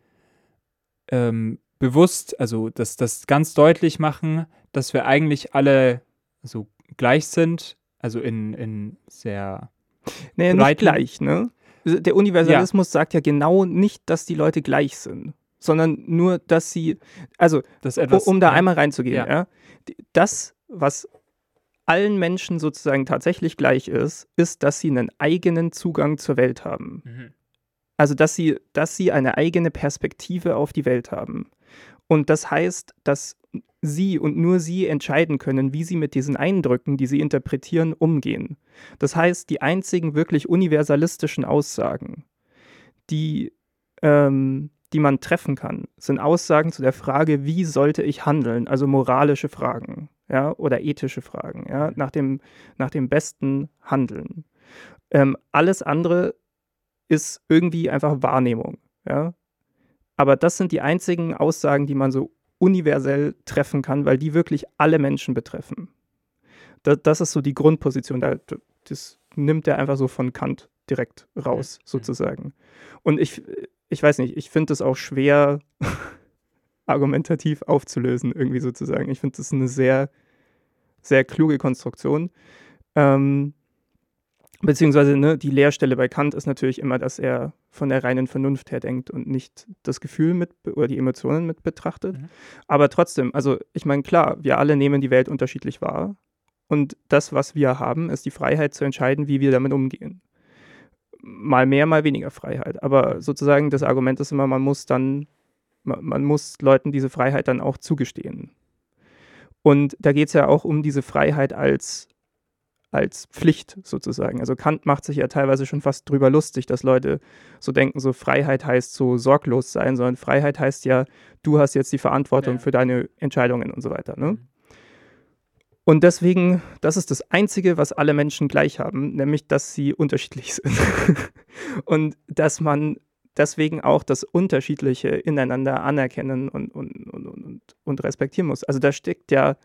ähm, bewusst, also das, das ganz deutlich machen, dass wir eigentlich alle so gleich sind, also in, in sehr. Naja, nicht gleich, ne? Der Universalismus ja. sagt ja genau nicht, dass die Leute gleich sind, sondern nur, dass sie, also, das etwas, um da ja. einmal reinzugehen, ja. ja. Das, was allen Menschen sozusagen tatsächlich gleich ist, ist, dass sie einen eigenen Zugang zur Welt haben. Mhm. Also, dass sie, dass sie eine eigene Perspektive auf die Welt haben. Und das heißt, dass sie und nur sie entscheiden können, wie sie mit diesen Eindrücken, die sie interpretieren, umgehen. Das heißt, die einzigen wirklich universalistischen Aussagen, die, ähm, die man treffen kann, sind Aussagen zu der Frage, wie sollte ich handeln, also moralische Fragen ja, oder ethische Fragen, ja, nach, dem, nach dem besten Handeln. Ähm, alles andere ist irgendwie einfach Wahrnehmung. Ja? Aber das sind die einzigen Aussagen, die man so universell treffen kann, weil die wirklich alle Menschen betreffen. Das, das ist so die Grundposition. Das nimmt er einfach so von Kant direkt raus, sozusagen. Und ich, ich weiß nicht, ich finde es auch schwer [laughs] argumentativ aufzulösen, irgendwie sozusagen. Ich finde das eine sehr, sehr kluge Konstruktion. Ähm, beziehungsweise ne, die Leerstelle bei Kant ist natürlich immer, dass er von der reinen Vernunft her denkt und nicht das Gefühl mit oder die Emotionen mit betrachtet. Mhm. Aber trotzdem, also ich meine, klar, wir alle nehmen die Welt unterschiedlich wahr. Und das, was wir haben, ist die Freiheit zu entscheiden, wie wir damit umgehen. Mal mehr, mal weniger Freiheit. Aber sozusagen das Argument ist immer, man muss dann, man, man muss Leuten diese Freiheit dann auch zugestehen. Und da geht es ja auch um diese Freiheit als, als Pflicht sozusagen. Also Kant macht sich ja teilweise schon fast drüber lustig, dass Leute so denken, so Freiheit heißt so sorglos sein, sondern Freiheit heißt ja, du hast jetzt die Verantwortung Ja. für deine Entscheidungen und so weiter. Ne? Mhm. Und deswegen, das ist das Einzige, was alle Menschen gleich haben, nämlich, dass sie unterschiedlich sind. [laughs] und dass man deswegen auch das Unterschiedliche ineinander anerkennen und, und, und, und, und respektieren muss. Also da steckt ja,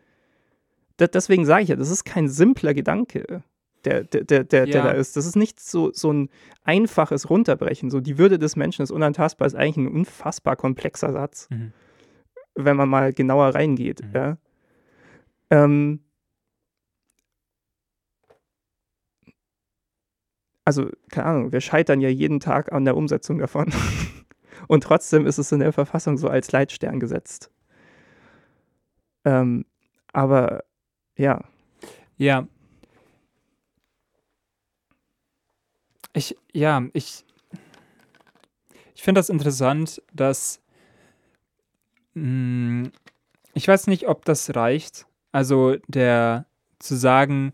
deswegen sage ich ja, das ist kein simpler Gedanke, der, der, der, der, der Ja. da ist. Das ist nicht so, so ein einfaches Runterbrechen. So die Würde des Menschen ist unantastbar, ist eigentlich ein unfassbar komplexer Satz Mhm. wenn man mal genauer reingeht. Mhm. Ja. Ähm, also, keine Ahnung, wir scheitern ja jeden Tag an der Umsetzung davon. [laughs] Und trotzdem ist es in der Verfassung so als Leitstern gesetzt. Ähm, aber ja, Ja. Ich, ja, ich, ich finde das interessant, dass mh, ich weiß nicht, ob das reicht. Also der zu sagen,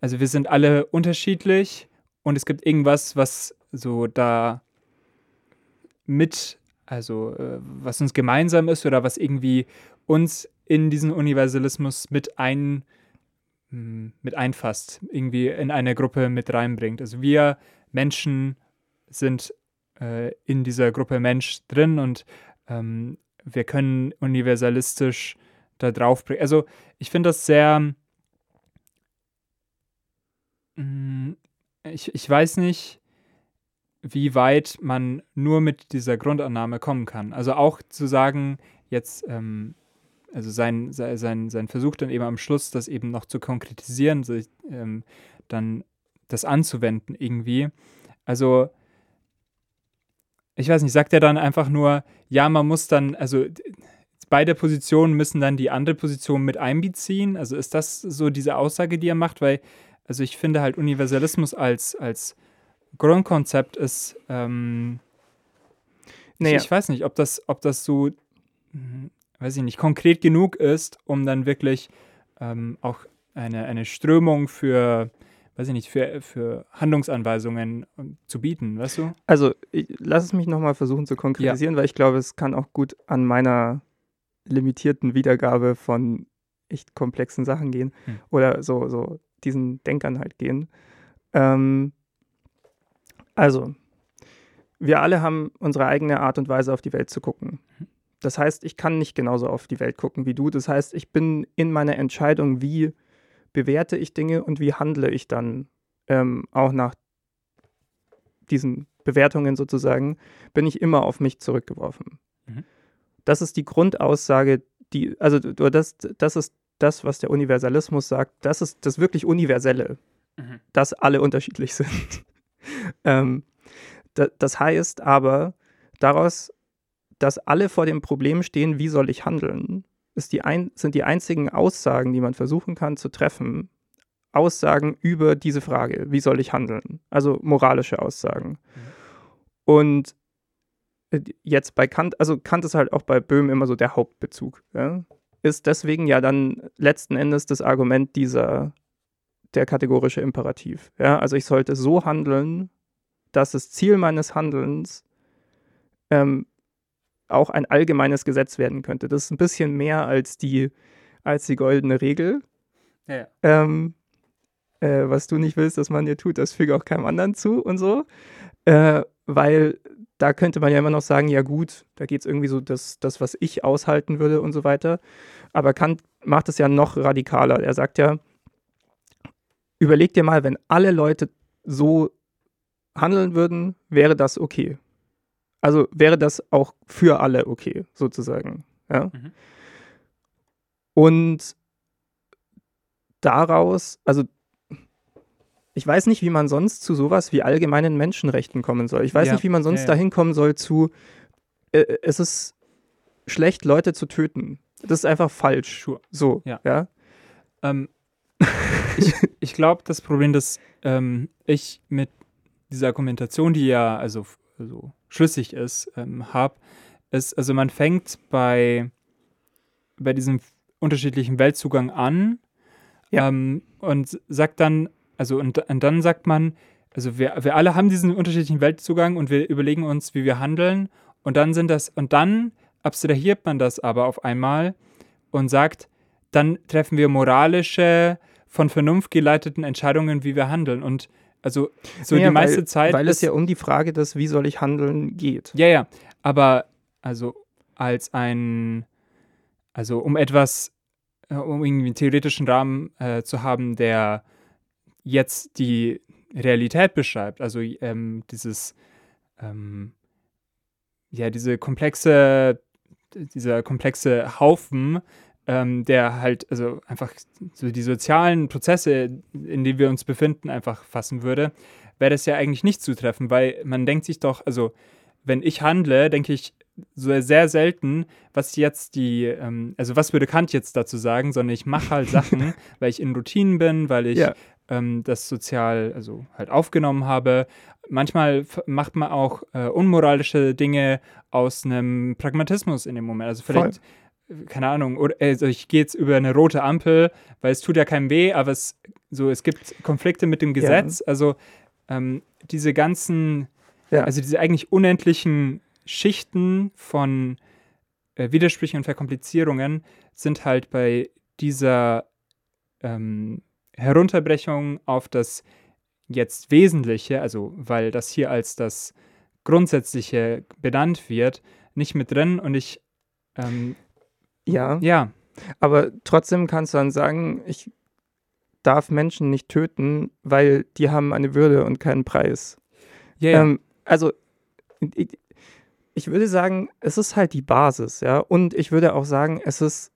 also wir sind alle unterschiedlich und es gibt irgendwas, was so da mit, also äh, was uns gemeinsam ist oder was irgendwie uns in diesen Universalismus mit ein mh, mit einfasst, irgendwie in eine Gruppe mit reinbringt. Also wir Menschen sind äh, in dieser Gruppe Mensch drin und ähm, wir können universalistisch da drauf bringen. Also ich finde das sehr, mh, ich, ich weiß nicht, wie weit man nur mit dieser Grundannahme kommen kann. Also auch zu sagen, jetzt, ähm, also sein, sein, sein, Versuch dann eben am Schluss, das eben noch zu konkretisieren, sich, ähm, dann das anzuwenden irgendwie. Also, ich weiß nicht, sagt er dann einfach nur, ja, man muss dann, also beide Positionen müssen dann die andere Position mit einbeziehen. Also ist das so diese Aussage, die er macht? Weil, also ich finde halt Universalismus als, als Grundkonzept ist, ähm, Naja. ich, ich weiß nicht, ob das, ob das so, hm, weiß ich nicht, konkret genug ist, um dann wirklich ähm, auch eine, eine Strömung für, weiß ich nicht, für, für Handlungsanweisungen ähm, zu bieten, weißt du? Also, ich, lass es mich nochmal versuchen zu konkretisieren, weil ich glaube, es kann auch gut an meiner limitierten Wiedergabe von echt komplexen Sachen gehen Hm. oder so, so diesen Denkern halt gehen. Ähm, also, wir alle haben unsere eigene Art und Weise, auf die Welt zu gucken. Das heißt, ich kann nicht genauso auf die Welt gucken wie du. Das heißt, ich bin in meiner Entscheidung, wie bewerte ich Dinge und wie handle ich dann ähm, auch nach diesen Bewertungen sozusagen, bin ich immer auf mich zurückgeworfen. Mhm. Das ist die Grundaussage, die, also das, das ist das, was der Universalismus sagt, das ist das wirklich Universelle, Mhm. dass alle unterschiedlich [laughs] sind. ähm, da, das heißt aber, daraus, dass alle vor dem Problem stehen, wie soll ich handeln, die ein, sind die einzigen Aussagen, die man versuchen kann zu treffen, Aussagen über diese Frage, wie soll ich handeln? Also moralische Aussagen. Und äh, jetzt bei Kant, also Kant ist halt auch bei Böhm immer so der Hauptbezug. Ja? Ist deswegen ja dann letzten Endes das Argument dieser, der kategorische Imperativ. Ja? Also ich sollte so handeln, dass das Ziel meines Handelns ähm, auch ein allgemeines Gesetz werden könnte. Das ist ein bisschen mehr als die, als die goldene Regel. Ja. Ähm, äh, was du nicht willst, dass man dir tut, das füge auch keinem anderen zu und so. Äh, weil da könnte man ja immer noch sagen, ja gut, da geht es irgendwie so das, das, was ich aushalten würde und so weiter. Aber Kant macht es ja noch radikaler. Er sagt ja, überleg dir mal, wenn alle Leute so handeln würden, wäre das okay. Also wäre das auch für alle okay, sozusagen. Ja? Mhm. Und daraus, also ich weiß nicht, wie man sonst zu sowas wie allgemeinen Menschenrechten kommen soll. Ich weiß Ja, nicht, wie man sonst ja, dahin kommen soll zu, äh, es ist schlecht, Leute zu töten. Das ist einfach falsch. Sure. So, Ja. ja. Ähm, ich ich glaube, das Problem, das ähm, ich mit dieser Argumentation, die ja also, also schlüssig ist, ähm, habe, ist, also man fängt bei, bei diesem unterschiedlichen Weltzugang an Ja. ähm, und sagt dann, also und, und dann sagt man, also wir, wir alle haben diesen unterschiedlichen Weltzugang und wir überlegen uns, wie wir handeln und dann sind das, und dann abstrahiert man das aber auf einmal und sagt, dann treffen wir moralische, von Vernunft geleiteten Entscheidungen, wie wir handeln. Und also so Naja, die meiste weil, Zeit. Weil es ja um die Frage des, wie soll ich handeln, geht. ja, ja. Aber also als ein, also um etwas, äh, um irgendwie einen theoretischen Rahmen äh, zu haben, der jetzt die Realität beschreibt, also ähm, dieses, ähm, ja, diese komplexe, dieser komplexe Haufen, ähm, der halt, also einfach so die sozialen Prozesse, in denen wir uns befinden, einfach fassen würde, wäre das ja eigentlich nicht zutreffend, weil man denkt sich doch, also wenn ich handle, denke ich so sehr selten, was jetzt die, ähm, also was würde Kant jetzt dazu sagen, sondern ich mache halt Sachen, [laughs] weil ich in Routinen bin, weil ich Ja. ähm, das sozial, also halt aufgenommen habe. Manchmal macht man auch äh, unmoralische Dinge aus einem Pragmatismus in dem Moment. Also vielleicht, äh, keine Ahnung, oder also ich gehe jetzt über eine rote Ampel, weil es tut ja keinem weh, aber es so, es gibt Konflikte mit dem Gesetz. Also ähm, diese ganzen, Ja. also diese eigentlich unendlichen Schichten von äh, Widersprüchen und Verkomplizierungen sind halt bei dieser ähm, Herunterbrechung auf das jetzt Wesentliche, also weil das hier als das Grundsätzliche benannt wird, nicht mit drin und ich, ähm, Ja, ja, aber trotzdem kannst du dann sagen, ich darf Menschen nicht töten, weil die haben eine Würde und keinen Preis. ja, ja. Ähm, also, ich, ich würde sagen, es ist halt die Basis, ja. Und ich würde auch sagen, es ist,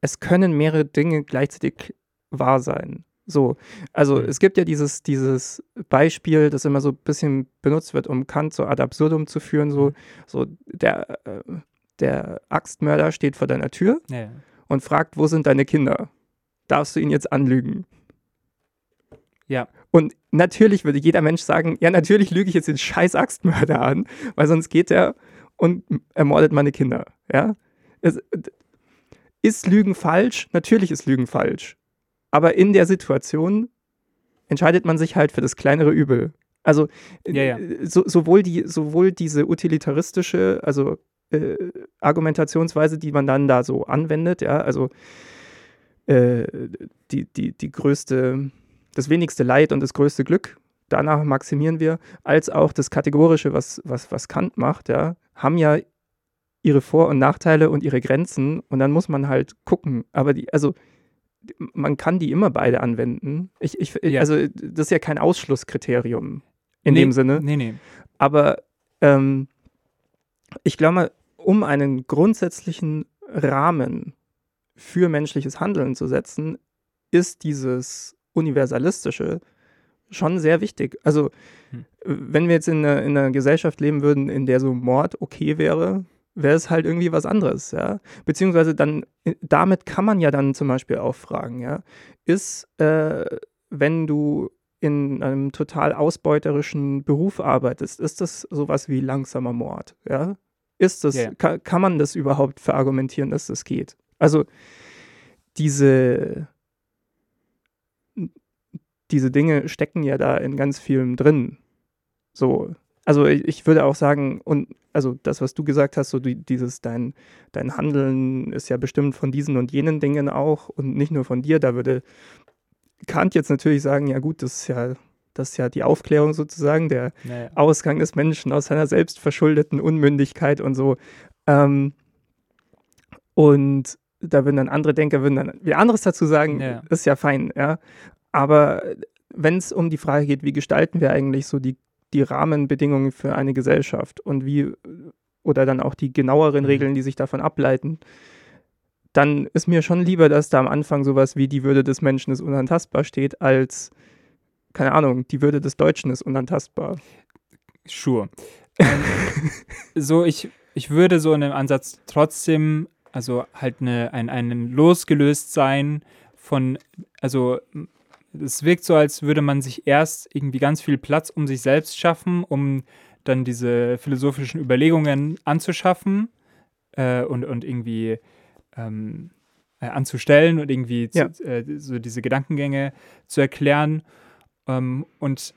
es können mehrere Dinge gleichzeitig wahr sein. So, also Mhm. es gibt ja dieses, dieses Beispiel, das immer so ein bisschen benutzt wird, um Kant so ad absurdum zu führen, so, Mhm. so der, äh, der Axtmörder steht vor deiner Tür ja, und fragt, wo sind deine Kinder? Darfst du ihn jetzt anlügen? Ja. Und natürlich würde jeder Mensch sagen, ja, natürlich lüge ich jetzt den scheiß Axtmörder an, weil sonst geht er und ermordet meine Kinder. Ja? Es, ist Lügen falsch? Natürlich ist Lügen falsch. Aber in der Situation entscheidet man sich halt für das kleinere Übel. Also Ja, ja. äh, So, sowohl, die, sowohl diese utilitaristische, also äh, Argumentationsweise, die man dann da so anwendet, ja, also äh, die, die, die größte, das wenigste Leid und das größte Glück, danach maximieren wir, als auch das Kategorische, was, was, was Kant macht, ja, haben ja ihre Vor- und Nachteile und ihre Grenzen und dann muss man halt gucken. Aber die, also man kann die immer beide anwenden. Ich, ich, Ja. Also das ist ja kein Ausschlusskriterium in nee, dem Sinne. Nee, nee. Aber ähm, ich glaube, um einen grundsätzlichen Rahmen für menschliches Handeln zu setzen, ist dieses Universalistische schon sehr wichtig. Also, Hm. wenn wir jetzt in einer, in einer Gesellschaft leben würden, in der so Mord okay wäre, wäre es halt irgendwie was anderes, ja. Beziehungsweise dann, äh, damit kann man ja dann zum Beispiel auch fragen, ja, ist, äh, wenn du in einem total ausbeuterischen Beruf arbeitest, ist das sowas wie langsamer Mord, ja? Ist das, ja. Kann, kann man das überhaupt verargumentieren, dass das geht? Also diese, diese Dinge stecken ja da in ganz vielem drin. So, also ich, ich würde auch sagen, und also das, was du gesagt hast, so die, dieses, dein, dein Handeln ist ja bestimmt von diesen und jenen Dingen auch und nicht nur von dir, da würde Kant jetzt natürlich sagen, ja gut, das ist ja, das ist ja die Aufklärung sozusagen, der Ja, ja. Ausgang des Menschen aus seiner selbstverschuldeten Unmündigkeit und so. Ähm, und da würden dann andere Denker würden dann wieder anderes dazu sagen, Ja. ist ja fein, ja. Aber wenn es um die Frage geht, wie gestalten wir eigentlich so die, die Rahmenbedingungen für eine Gesellschaft und wie, oder dann auch die genaueren Mhm. Regeln, die sich davon ableiten, dann ist mir schon lieber, dass da am Anfang sowas wie die Würde des Menschen ist unantastbar steht, als keine Ahnung, die Würde des Deutschen ist unantastbar. Sure. Ähm, [laughs] so, ich, ich würde so in dem Ansatz trotzdem, also halt eine, ein, ein losgelöst sein von, also es wirkt so, als würde man sich erst irgendwie ganz viel Platz um sich selbst schaffen, um dann diese philosophischen Überlegungen anzuschaffen äh, und, und irgendwie ähm, äh, anzustellen und irgendwie Ja. zu, äh, so diese Gedankengänge zu erklären. Ähm, und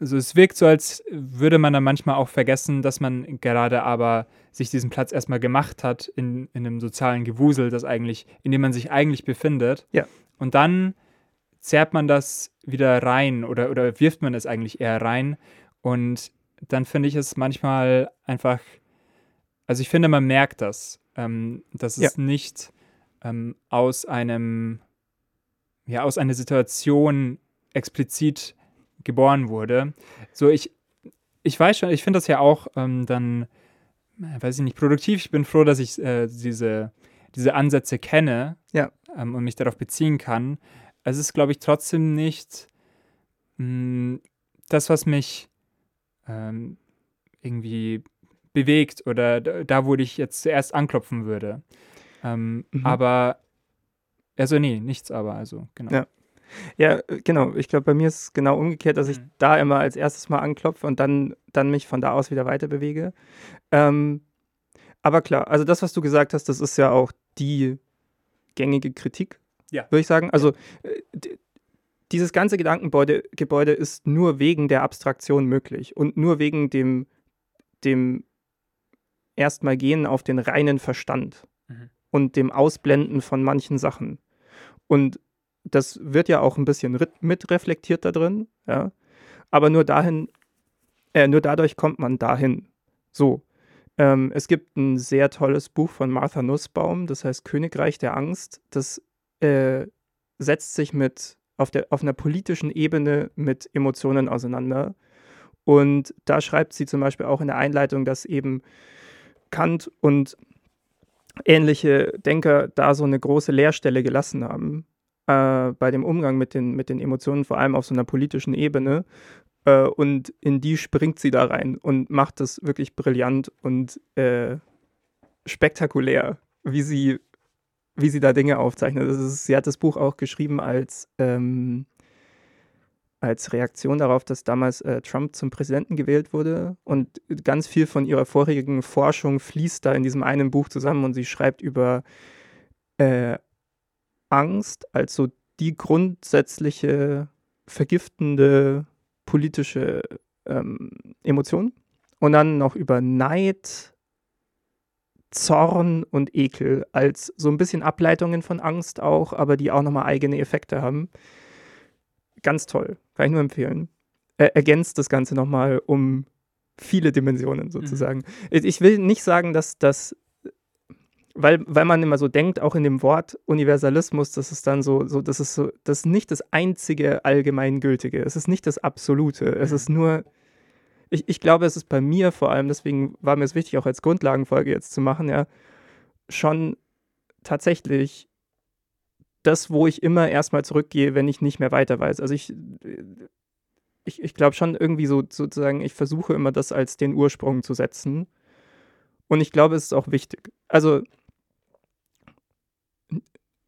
also es wirkt so, als würde man dann manchmal auch vergessen, dass man gerade aber sich diesen Platz erstmal gemacht hat in, in einem sozialen Gewusel, das eigentlich, in dem man sich eigentlich befindet. Ja. Und dann zerrt man das wieder rein oder, oder wirft man es eigentlich eher rein. Und dann finde ich es manchmal einfach, also ich finde, man merkt das, ähm, dass es nicht ähm, aus einem, ja, aus einer Situation explizit geboren wurde. So, ich, ich weiß schon, ich finde das ja auch ähm, dann, äh, weiß ich nicht, produktiv. Ich bin froh, dass ich äh, diese, diese Ansätze kenne Ja. ähm, und mich darauf beziehen kann. Es ist, glaube ich, trotzdem nicht mh, das, was mich ähm, irgendwie bewegt oder da, da, wo ich jetzt zuerst anklopfen würde. Ähm, Mhm. Aber, also nee, nichts aber, also genau. Ja. Ja, äh, genau. Ich glaube, bei mir ist es genau umgekehrt, dass ich Mhm. da immer als erstes mal anklopfe und dann, dann mich von da aus wieder weiter bewege. Ähm, aber klar, also das, was du gesagt hast, das ist ja auch die gängige Kritik, Ja. würde ich sagen. Also äh, dieses ganze Gedankengebäude Gebäude ist nur wegen der Abstraktion möglich und nur wegen dem, dem erstmal gehen auf den reinen Verstand Mhm. und dem Ausblenden von manchen Sachen. Und das wird ja auch ein bisschen mitreflektiert da drin, ja. Aber nur dahin, äh, nur dadurch kommt man dahin. So. Ähm, es gibt ein sehr tolles Buch von Martha Nussbaum, das heißt Königreich der Angst. Das äh, setzt sich mit auf, der, auf einer politischen Ebene mit Emotionen auseinander. Und da schreibt sie zum Beispiel auch in der Einleitung, dass eben Kant und ähnliche Denker da so eine große Leerstelle gelassen haben äh, bei dem Umgang mit den, mit den Emotionen, vor allem auf so einer politischen Ebene. Äh, und in die springt sie da rein und macht das wirklich brillant und äh, spektakulär, wie sie, wie sie da Dinge aufzeichnet. Ist, sie hat das Buch auch geschrieben als, ähm, als Reaktion darauf, dass damals äh, Trump zum Präsidenten gewählt wurde. Und ganz viel von ihrer vorherigen Forschung fließt da in diesem einen Buch zusammen und sie schreibt über äh, Angst als so die grundsätzliche vergiftende politische ähm, Emotion. Und dann noch über Neid, Zorn und Ekel als so ein bisschen Ableitungen von Angst auch, aber die auch nochmal eigene Effekte haben. Ganz toll, kann ich nur empfehlen. Er ergänzt das Ganze nochmal um viele Dimensionen sozusagen. Ich ich will nicht sagen, dass das, weil, weil man immer so denkt, auch in dem Wort Universalismus, das ist dann so, so das ist so, das ist nicht das einzige Allgemeingültige. Es ist nicht das Absolute. Es ist nur, ich, ich glaube, es ist bei mir vor allem, deswegen war mir es wichtig, auch als Grundlagenfolge jetzt zu machen, ja, schon tatsächlich das, wo ich immer erstmal zurückgehe, wenn ich nicht mehr weiter weiß. Also ich, ich, ich glaube schon irgendwie so sozusagen, ich versuche immer das als den Ursprung zu setzen. Und ich glaube, es ist auch wichtig. Also,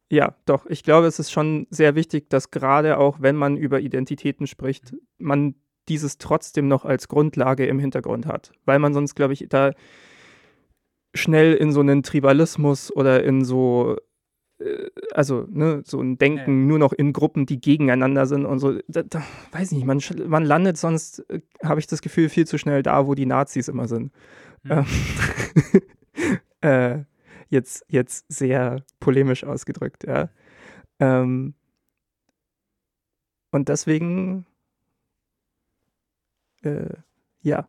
ja, doch, ich glaube, es ist schon sehr wichtig, dass gerade auch, wenn man über Identitäten spricht, man dieses trotzdem noch als Grundlage im Hintergrund hat. Weil man sonst, glaube ich, da schnell in so einen Tribalismus oder in so, äh, also, ne, so ein Denken Ja. nur noch in Gruppen, die gegeneinander sind und so. Da, da, weiß nicht, man, man landet sonst, äh, habe ich das Gefühl, viel zu schnell da, wo die Nazis immer sind. Mhm. Ähm, [laughs] äh, jetzt, jetzt sehr polemisch ausgedrückt, ja. Ähm, und deswegen, äh, ja,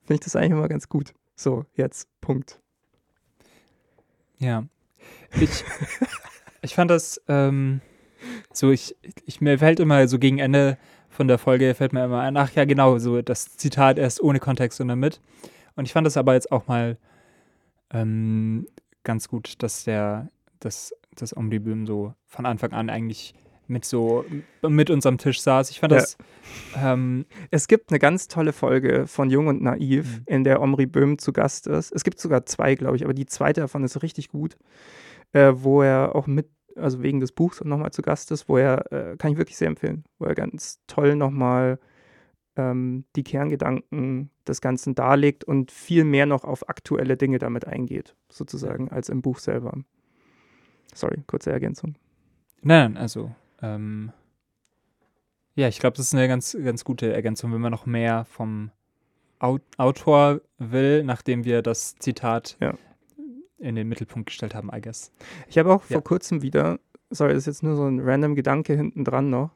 finde ich das eigentlich immer ganz gut. So, jetzt, Punkt. Ja. Ich, ich fand das ähm, so, ich, ich, mir fällt immer so gegen Ende von der Folge, fällt mir immer ein, ach ja, genau, so das Zitat erst ohne Kontext und damit. Und ich fand das aber jetzt auch mal ähm, ganz gut, dass der, dass das Omnibüm so von Anfang an eigentlich mit so mit uns am Tisch saß. Ich fand Ja. das ähm, Es gibt eine ganz tolle Folge von Jung und Naiv, Mhm. in der Omri Böhm zu Gast ist. Es gibt sogar zwei, glaube ich, aber die zweite davon ist richtig gut, äh, wo er auch mit, also wegen des Buchs nochmal zu Gast ist, wo er, äh, kann ich wirklich sehr empfehlen, wo er ganz toll nochmal ähm, die Kerngedanken des Ganzen darlegt und viel mehr noch auf aktuelle Dinge damit eingeht, sozusagen, als im Buch selber. Sorry, kurze Ergänzung. Nein, also ähm, ja, ich glaube, das ist eine ganz, ganz gute Ergänzung, wenn man noch mehr vom Au Autor will, nachdem wir das Zitat Ja. in den Mittelpunkt gestellt haben, I guess. Ich habe auch Ja. vor kurzem wieder, sorry, das ist jetzt nur so ein random Gedanke hinten dran noch,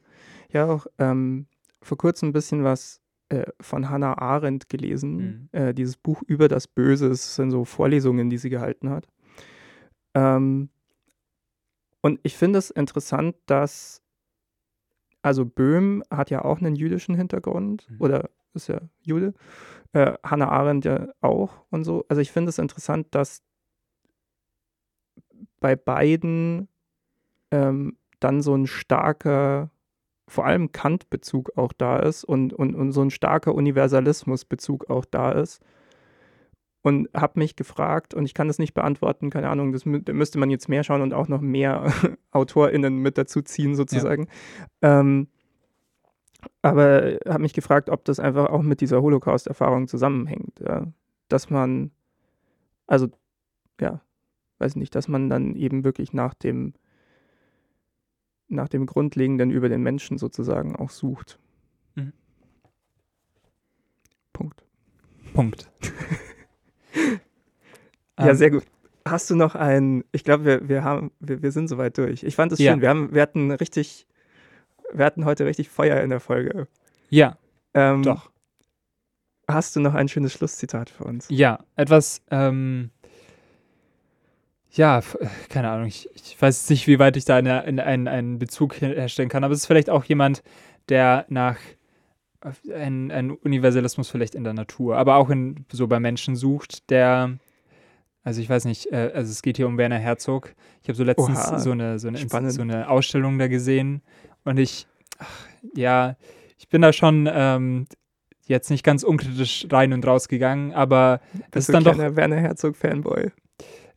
ja auch ähm, vor kurzem ein bisschen was äh, von Hannah Arendt gelesen, äh, dieses Buch über das Böse, es sind so Vorlesungen, die sie gehalten hat. Ähm, und ich finde es interessant, dass, also Böhm hat ja auch einen jüdischen Hintergrund Mhm. oder ist ja Jude, äh, Hannah Arendt ja auch und so. Also ich finde es interessant, dass bei beiden ähm, dann so ein starker, vor allem Kant-Bezug auch da ist und, und, und so ein starker Universalismus-Bezug auch da ist. Und habe mich gefragt, und ich kann das nicht beantworten, keine Ahnung, das mü da müsste man jetzt mehr schauen und auch noch mehr [laughs] AutorInnen mit dazu ziehen, sozusagen. Ähm, aber habe mich gefragt, ob das einfach auch mit dieser Holocaust-Erfahrung zusammenhängt. Ja? Dass man, also, ja, weiß nicht, dass man dann eben wirklich nach dem, nach dem Grundlegenden über den Menschen sozusagen auch sucht. Mhm. Punkt. Punkt. [laughs] Ja, Ähm, sehr gut. Hast du noch ein, ich glaube, wir, wir haben, wir, wir sind soweit durch. Ich fand es Ja. schön. Wir haben, wir hatten richtig, wir hatten heute richtig Feuer in der Folge. Ja, Ähm, doch. Hast du noch ein schönes Schlusszitat für uns? Ja, etwas, ähm, ja, f- keine Ahnung, ich, ich weiß nicht, wie weit ich da eine, eine, einen, einen Bezug her- herstellen kann, aber es ist vielleicht auch jemand, der nach äh, einen, einen Universalismus vielleicht in der Natur, aber auch in, so bei Menschen sucht, der, also ich weiß nicht, äh, also es geht hier um Werner Herzog. Ich habe so letztens Oha, so eine, so, eine, so eine Ausstellung da gesehen und ich, ach, ja, ich bin da schon ähm, jetzt nicht ganz unkritisch rein und raus gegangen, aber das ist dann ein doch, Werner Herzog-Fanboy?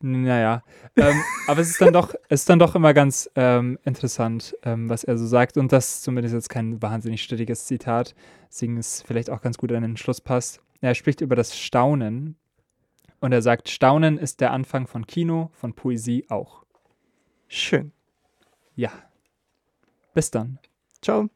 Naja, ähm, aber es ist dann doch, es ist dann doch immer ganz ähm, interessant, ähm, was er so sagt und das ist zumindest jetzt kein wahnsinnig strittiges Zitat, deswegen es vielleicht auch ganz gut an den Schluss passt. Er spricht über das Staunen und er sagt, Staunen ist der Anfang von Kino, von Poesie auch. Schön. Ja. Bis dann. Ciao.